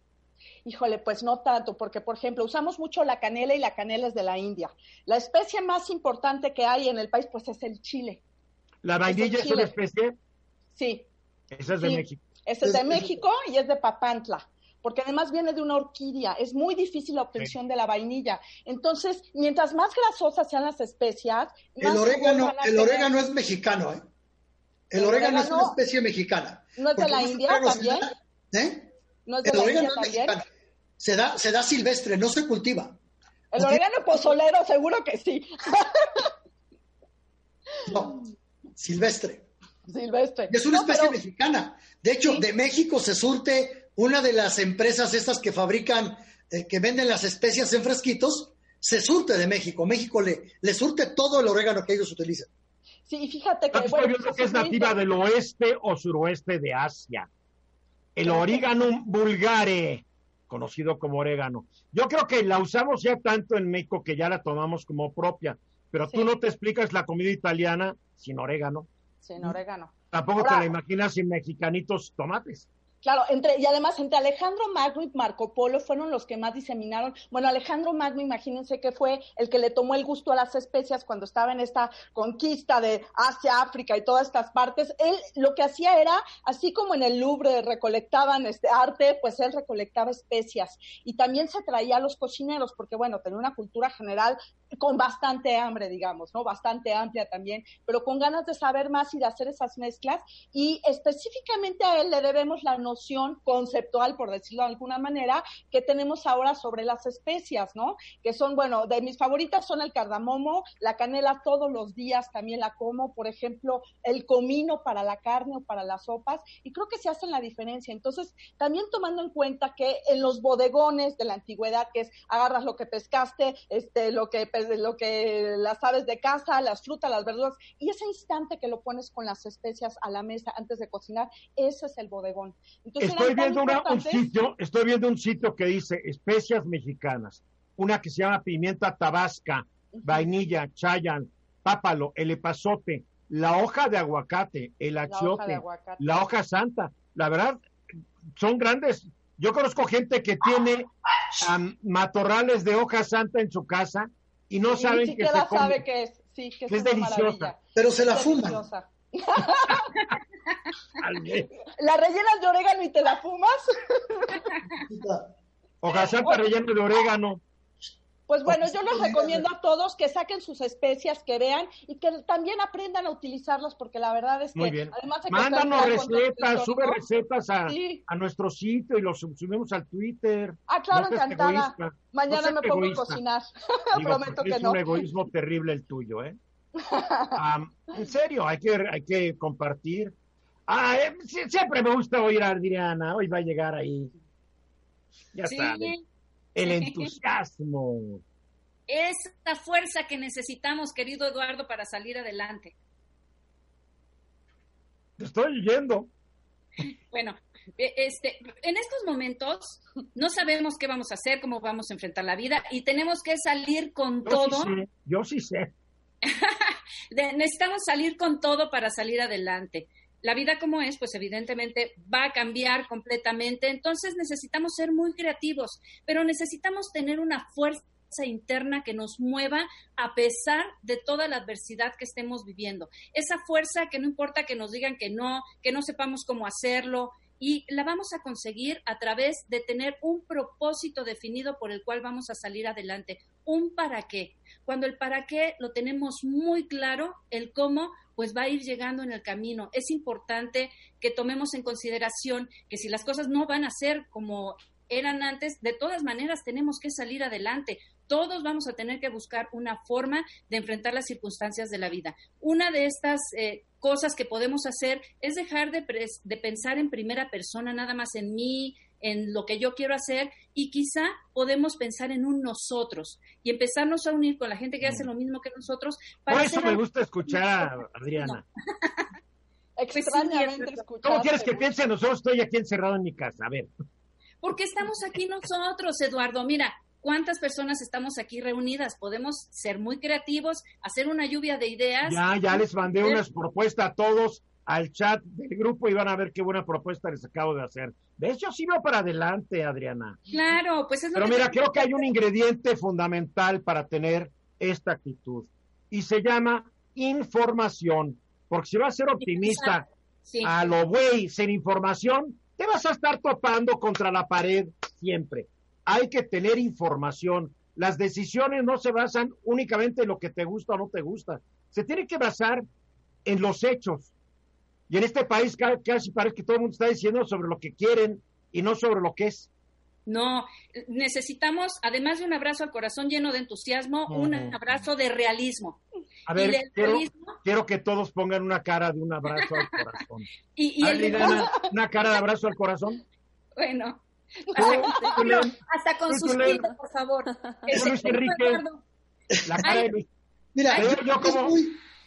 Híjole, pues no tanto, porque por ejemplo, usamos mucho la canela y la canela es de la India. La especie más importante que hay en el país, pues es el chile. ¿La vainilla es una especie? Sí, Esa es de Sí. México. es de Es- México y es de Papantla. Porque además viene de una orquídea, es muy difícil la obtención de la vainilla. Entonces, mientras más grasosas sean las especias, El orégano, el tener. orégano es mexicano, ¿eh? El, El orégano, es una especie mexicana. ¿No es de la India también? da- ¿Eh? ¿No es de El la orégano India es también? mexicano. Se da, se da silvestre, no se cultiva. El orégano pozolero, seguro que sí. No, silvestre. Silvestre. Es una No, especie pero- mexicana. De hecho, Sí. de México se surte una de las empresas estas que fabrican, eh, que venden las especias en frasquitos, se surte de México. México le, le surte todo el orégano que ellos utilizan. Sí, y fíjate que. Bueno, pues que es nativa del oeste o suroeste de Asia. El oríganum vulgare, conocido como orégano. Yo creo que la usamos ya tanto en México que ya la tomamos como propia. Pero tú no te explicas la comida italiana sin orégano. Sin orégano. Tampoco Ahora- te la imaginas sin mexicanitos tomates. Claro, entre, y además entre Alejandro Magno y Marco Polo fueron los que más diseminaron. Bueno, Alejandro Magno, imagínense que fue el que le tomó el gusto a las especias cuando estaba en esta conquista de Asia, África y todas estas partes. Él lo que hacía era, así como en el Louvre recolectaban este arte, pues él recolectaba especias. Y también se traía a los cocineros, porque bueno, tenía una cultura general con bastante hambre, digamos, ¿no? Bastante amplia también, pero con ganas de saber más y de hacer esas mezclas. Y específicamente a él le debemos la noción conceptual, por decirlo de alguna manera, que tenemos ahora sobre las especias, ¿no? Que son, bueno, de mis favoritas son el cardamomo, la canela todos los días también la como, por ejemplo, el comino para la carne o para las sopas, y creo que se hacen la diferencia. Entonces, también tomando en cuenta que en los bodegones de la antigüedad, que es agarras lo que pescaste, este, lo que, lo que las aves de casa, las frutas, las verduras, y ese instante que lo pones con las especias a la mesa antes de cocinar, ese es el bodegón. Entonces, Estoy viendo una- un sitio, estoy viendo un sitio que dice especias mexicanas. Una que se llama pimienta tabasca, vainilla, chayan, pápalo, el epazote, la hoja de aguacate, el La hoja de achiote, aguacate. la hoja santa. La verdad, son grandes. Yo conozco gente que tiene am, matorrales de hoja santa en su casa y no Y saben ni que se come. sabe que es, sí, que es, Es deliciosa. maravilla. Pero se la fuman. La rellenas de orégano y te la fumas. Hoja santa relleno de orégano. Pues bueno, yo les recomiendo a todos que saquen sus especias, que vean y que también aprendan a utilizarlas, porque la verdad es que Muy bien. además de que Mándanos recetas, sube recetas a, Sí. a nuestro sitio y los sub- subimos al Twitter. Ah, claro, No encantada. egoísta. Mañana No me pongo egoísta. a cocinar. Digo, Prometo que es no. un egoísmo terrible el tuyo, ¿eh? En serio, hay que, hay que compartir. Ah, eh, siempre me gusta oír a Adriana. Hoy va a llegar ahí. Ya Sí, saben, el entusiasmo. Esa fuerza que necesitamos, querido Eduardo, para salir adelante. Te estoy oyendo. Bueno, eh, este, en estos momentos no sabemos qué vamos a hacer, cómo vamos a enfrentar la vida y tenemos que salir con Yo todo. sí sé, yo sí sé. Necesitamos salir con todo para salir adelante. La vida como es, pues evidentemente va a cambiar completamente, entonces necesitamos ser muy creativos, pero necesitamos tener una fuerza interna que nos mueva a pesar de toda la adversidad que estemos viviendo. Esa fuerza que no importa que nos digan que no, que no sepamos cómo hacerlo, y la vamos a conseguir a través de tener un propósito definido por el cual vamos a salir adelante, un para qué. Cuando el para qué lo tenemos muy claro, el cómo pues va a ir llegando en el camino. Es importante que tomemos en consideración que si las cosas no van a ser como eran antes, de todas maneras tenemos que salir adelante. Todos vamos a tener que buscar una forma de enfrentar las circunstancias de la vida. Una de estas eh, cosas que podemos hacer es dejar de, de pensar en primera persona, nada más en mí, en lo que yo quiero hacer y quizá podemos pensar en un nosotros y empezarnos a unir con la gente que hace lo mismo que nosotros para Por eso hacer me algo- gusta escuchar a Adriana. Pues Extrañamente. ¿Cómo quieres que piense nosotros? Estoy aquí encerrado en mi casa. A ver. Porque estamos aquí nosotros, Eduardo. Mira, cuántas personas estamos aquí reunidas. Podemos ser muy creativos, hacer una lluvia de ideas. Ya, ya les mandé unas propuestas a todos al chat del grupo y van a ver qué buena propuesta les acabo de hacer. De hecho, sí va para adelante, Adriana. Claro, pues es lo Pero mira, creo que hay un ingrediente fundamental para tener esta actitud y se llama información. Porque si vas a ser optimista Sí. a lo güey sin información, te vas a estar topando contra la pared siempre. Hay que tener información. Las decisiones no se basan únicamente en lo que te gusta o no te gusta. Se tiene que basar en los hechos. Y en este país ca- casi parece que todo el mundo está diciendo sobre lo que quieren y no sobre lo que es. No, necesitamos, además de un abrazo al corazón lleno de entusiasmo, un abrazo de realismo. A ver, quiero, que todos pongan una cara de un abrazo al corazón. y, una cara de abrazo al corazón. Bueno, hasta, con sus por favor. Luis Enrique, la cara de Luis. Mira, yo, como,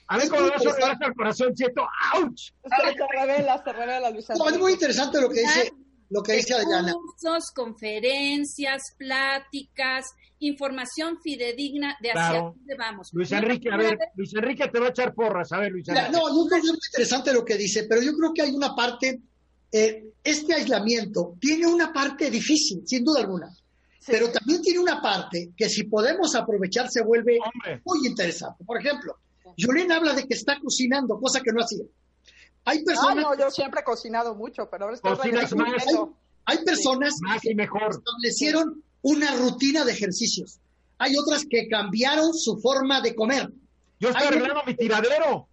a ver cómo vas a al corazón, siento, ¡ouch! Se revela, se revela, Luis No, es muy interesante lo que dice, lo que dice Adriana. Cursos, conferencias, pláticas, información fidedigna de hacia dónde vamos. Luis Enrique, a ver, Luis Enrique te va a echar porras, a ver, Luis Enrique. no, yo creo que es muy interesante lo que dice, pero yo creo que hay una parte, eh, este aislamiento tiene una parte difícil, sin duda alguna. Pero también tiene una parte que si podemos aprovechar se vuelve muy interesante. Por ejemplo, Yolene habla de que está cocinando, cosa que no hacía. Hay personas. no, yo siempre he cocinado mucho, pero ahora estoy más. Hay, personas que establecieron una rutina de ejercicios. Hay otras que cambiaron su forma de comer. Yo estoy arreglando mi tiradero.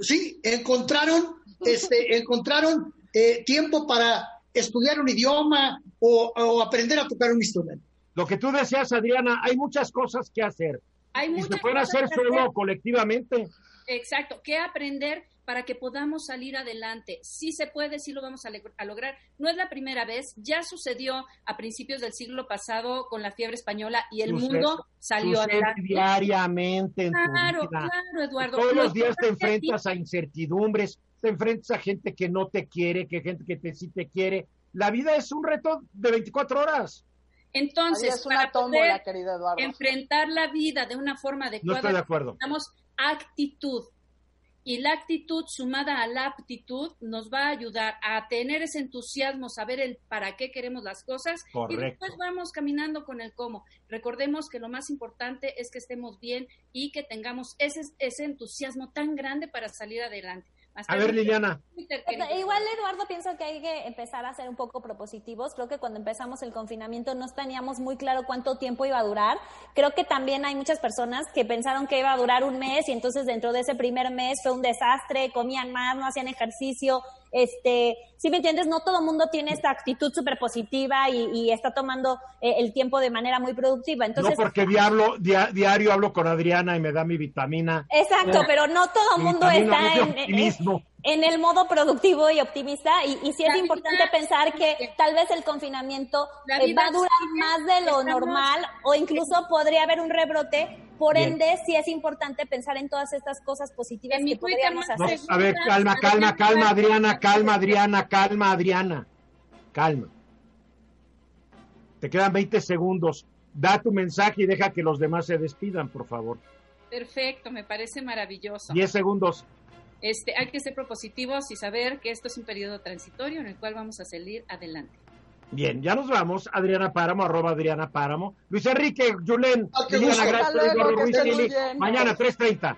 sí, encontraron, este, encontraron eh, tiempo para estudiar un idioma o, aprender a tocar un instrumento. Lo que tú deseas, Adriana, hay muchas cosas que hacer. Hay y se puede hacer solo colectivamente. Exacto, ¿qué aprender para que podamos salir adelante? Sí se puede, sí lo vamos a, lograr. No es la primera vez, ya sucedió a principios del siglo pasado con la fiebre española y el mundo salió adelante. diariamente en claro, tu Claro, Eduardo. Todos los días te enfrentas a incertidumbres, te enfrentas a gente que no te quiere, que gente que te, sí te quiere. La vida es un reto de 24 horas. Entonces, para poder enfrentar la vida de una forma adecuada, no estoy de acuerdo. necesitamos actitud. Y la actitud sumada a la aptitud nos va a ayudar a tener ese entusiasmo, saber el para qué queremos las cosas y después vamos caminando con el cómo. Recordemos que lo más importante es que estemos bien y que tengamos ese, ese entusiasmo tan grande para salir adelante. A ver, Liliana. Igual, Eduardo, pienso que hay que empezar a ser un poco propositivos. Creo que cuando empezamos el confinamiento no teníamos muy claro cuánto tiempo iba a durar. Creo que también hay muchas personas que pensaron que iba a durar un mes y entonces dentro de ese primer mes fue un desastre, comían más, no hacían ejercicio, este, si me entiendes, no todo el mundo tiene esta actitud súper positiva y, está tomando eh, el tiempo de manera muy productiva. Entonces, no, porque diablo, diario hablo con Adriana y me da mi vitamina. Exacto, pero no todo el mundo está en, el modo productivo y optimista y, sí es importante pensar que tal vez el confinamiento eh, va a durar más de lo normal o incluso podría haber un rebrote por ende, sí es importante pensar en todas estas cosas positivas que podríamos hacer. a ver, calma, calma, calma, Adriana, calma, Adriana, calma, Adriana. Calma. Te quedan 20 segundos. Da tu mensaje y deja que los demás se despidan, por favor. Perfecto, me parece maravilloso. 10 segundos. Este, hay que ser propositivos y saber que esto es un periodo transitorio en el cual vamos a salir adelante. Bien, ya nos vamos. Adriana Páramo, arroba Adriana Páramo. Luis Enrique, Julen, ah, Mañana, 3.30.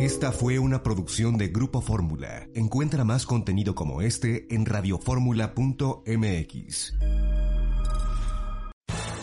Esta fue una producción de Grupo Fórmula. Encuentra más contenido como este en radioformula.mx.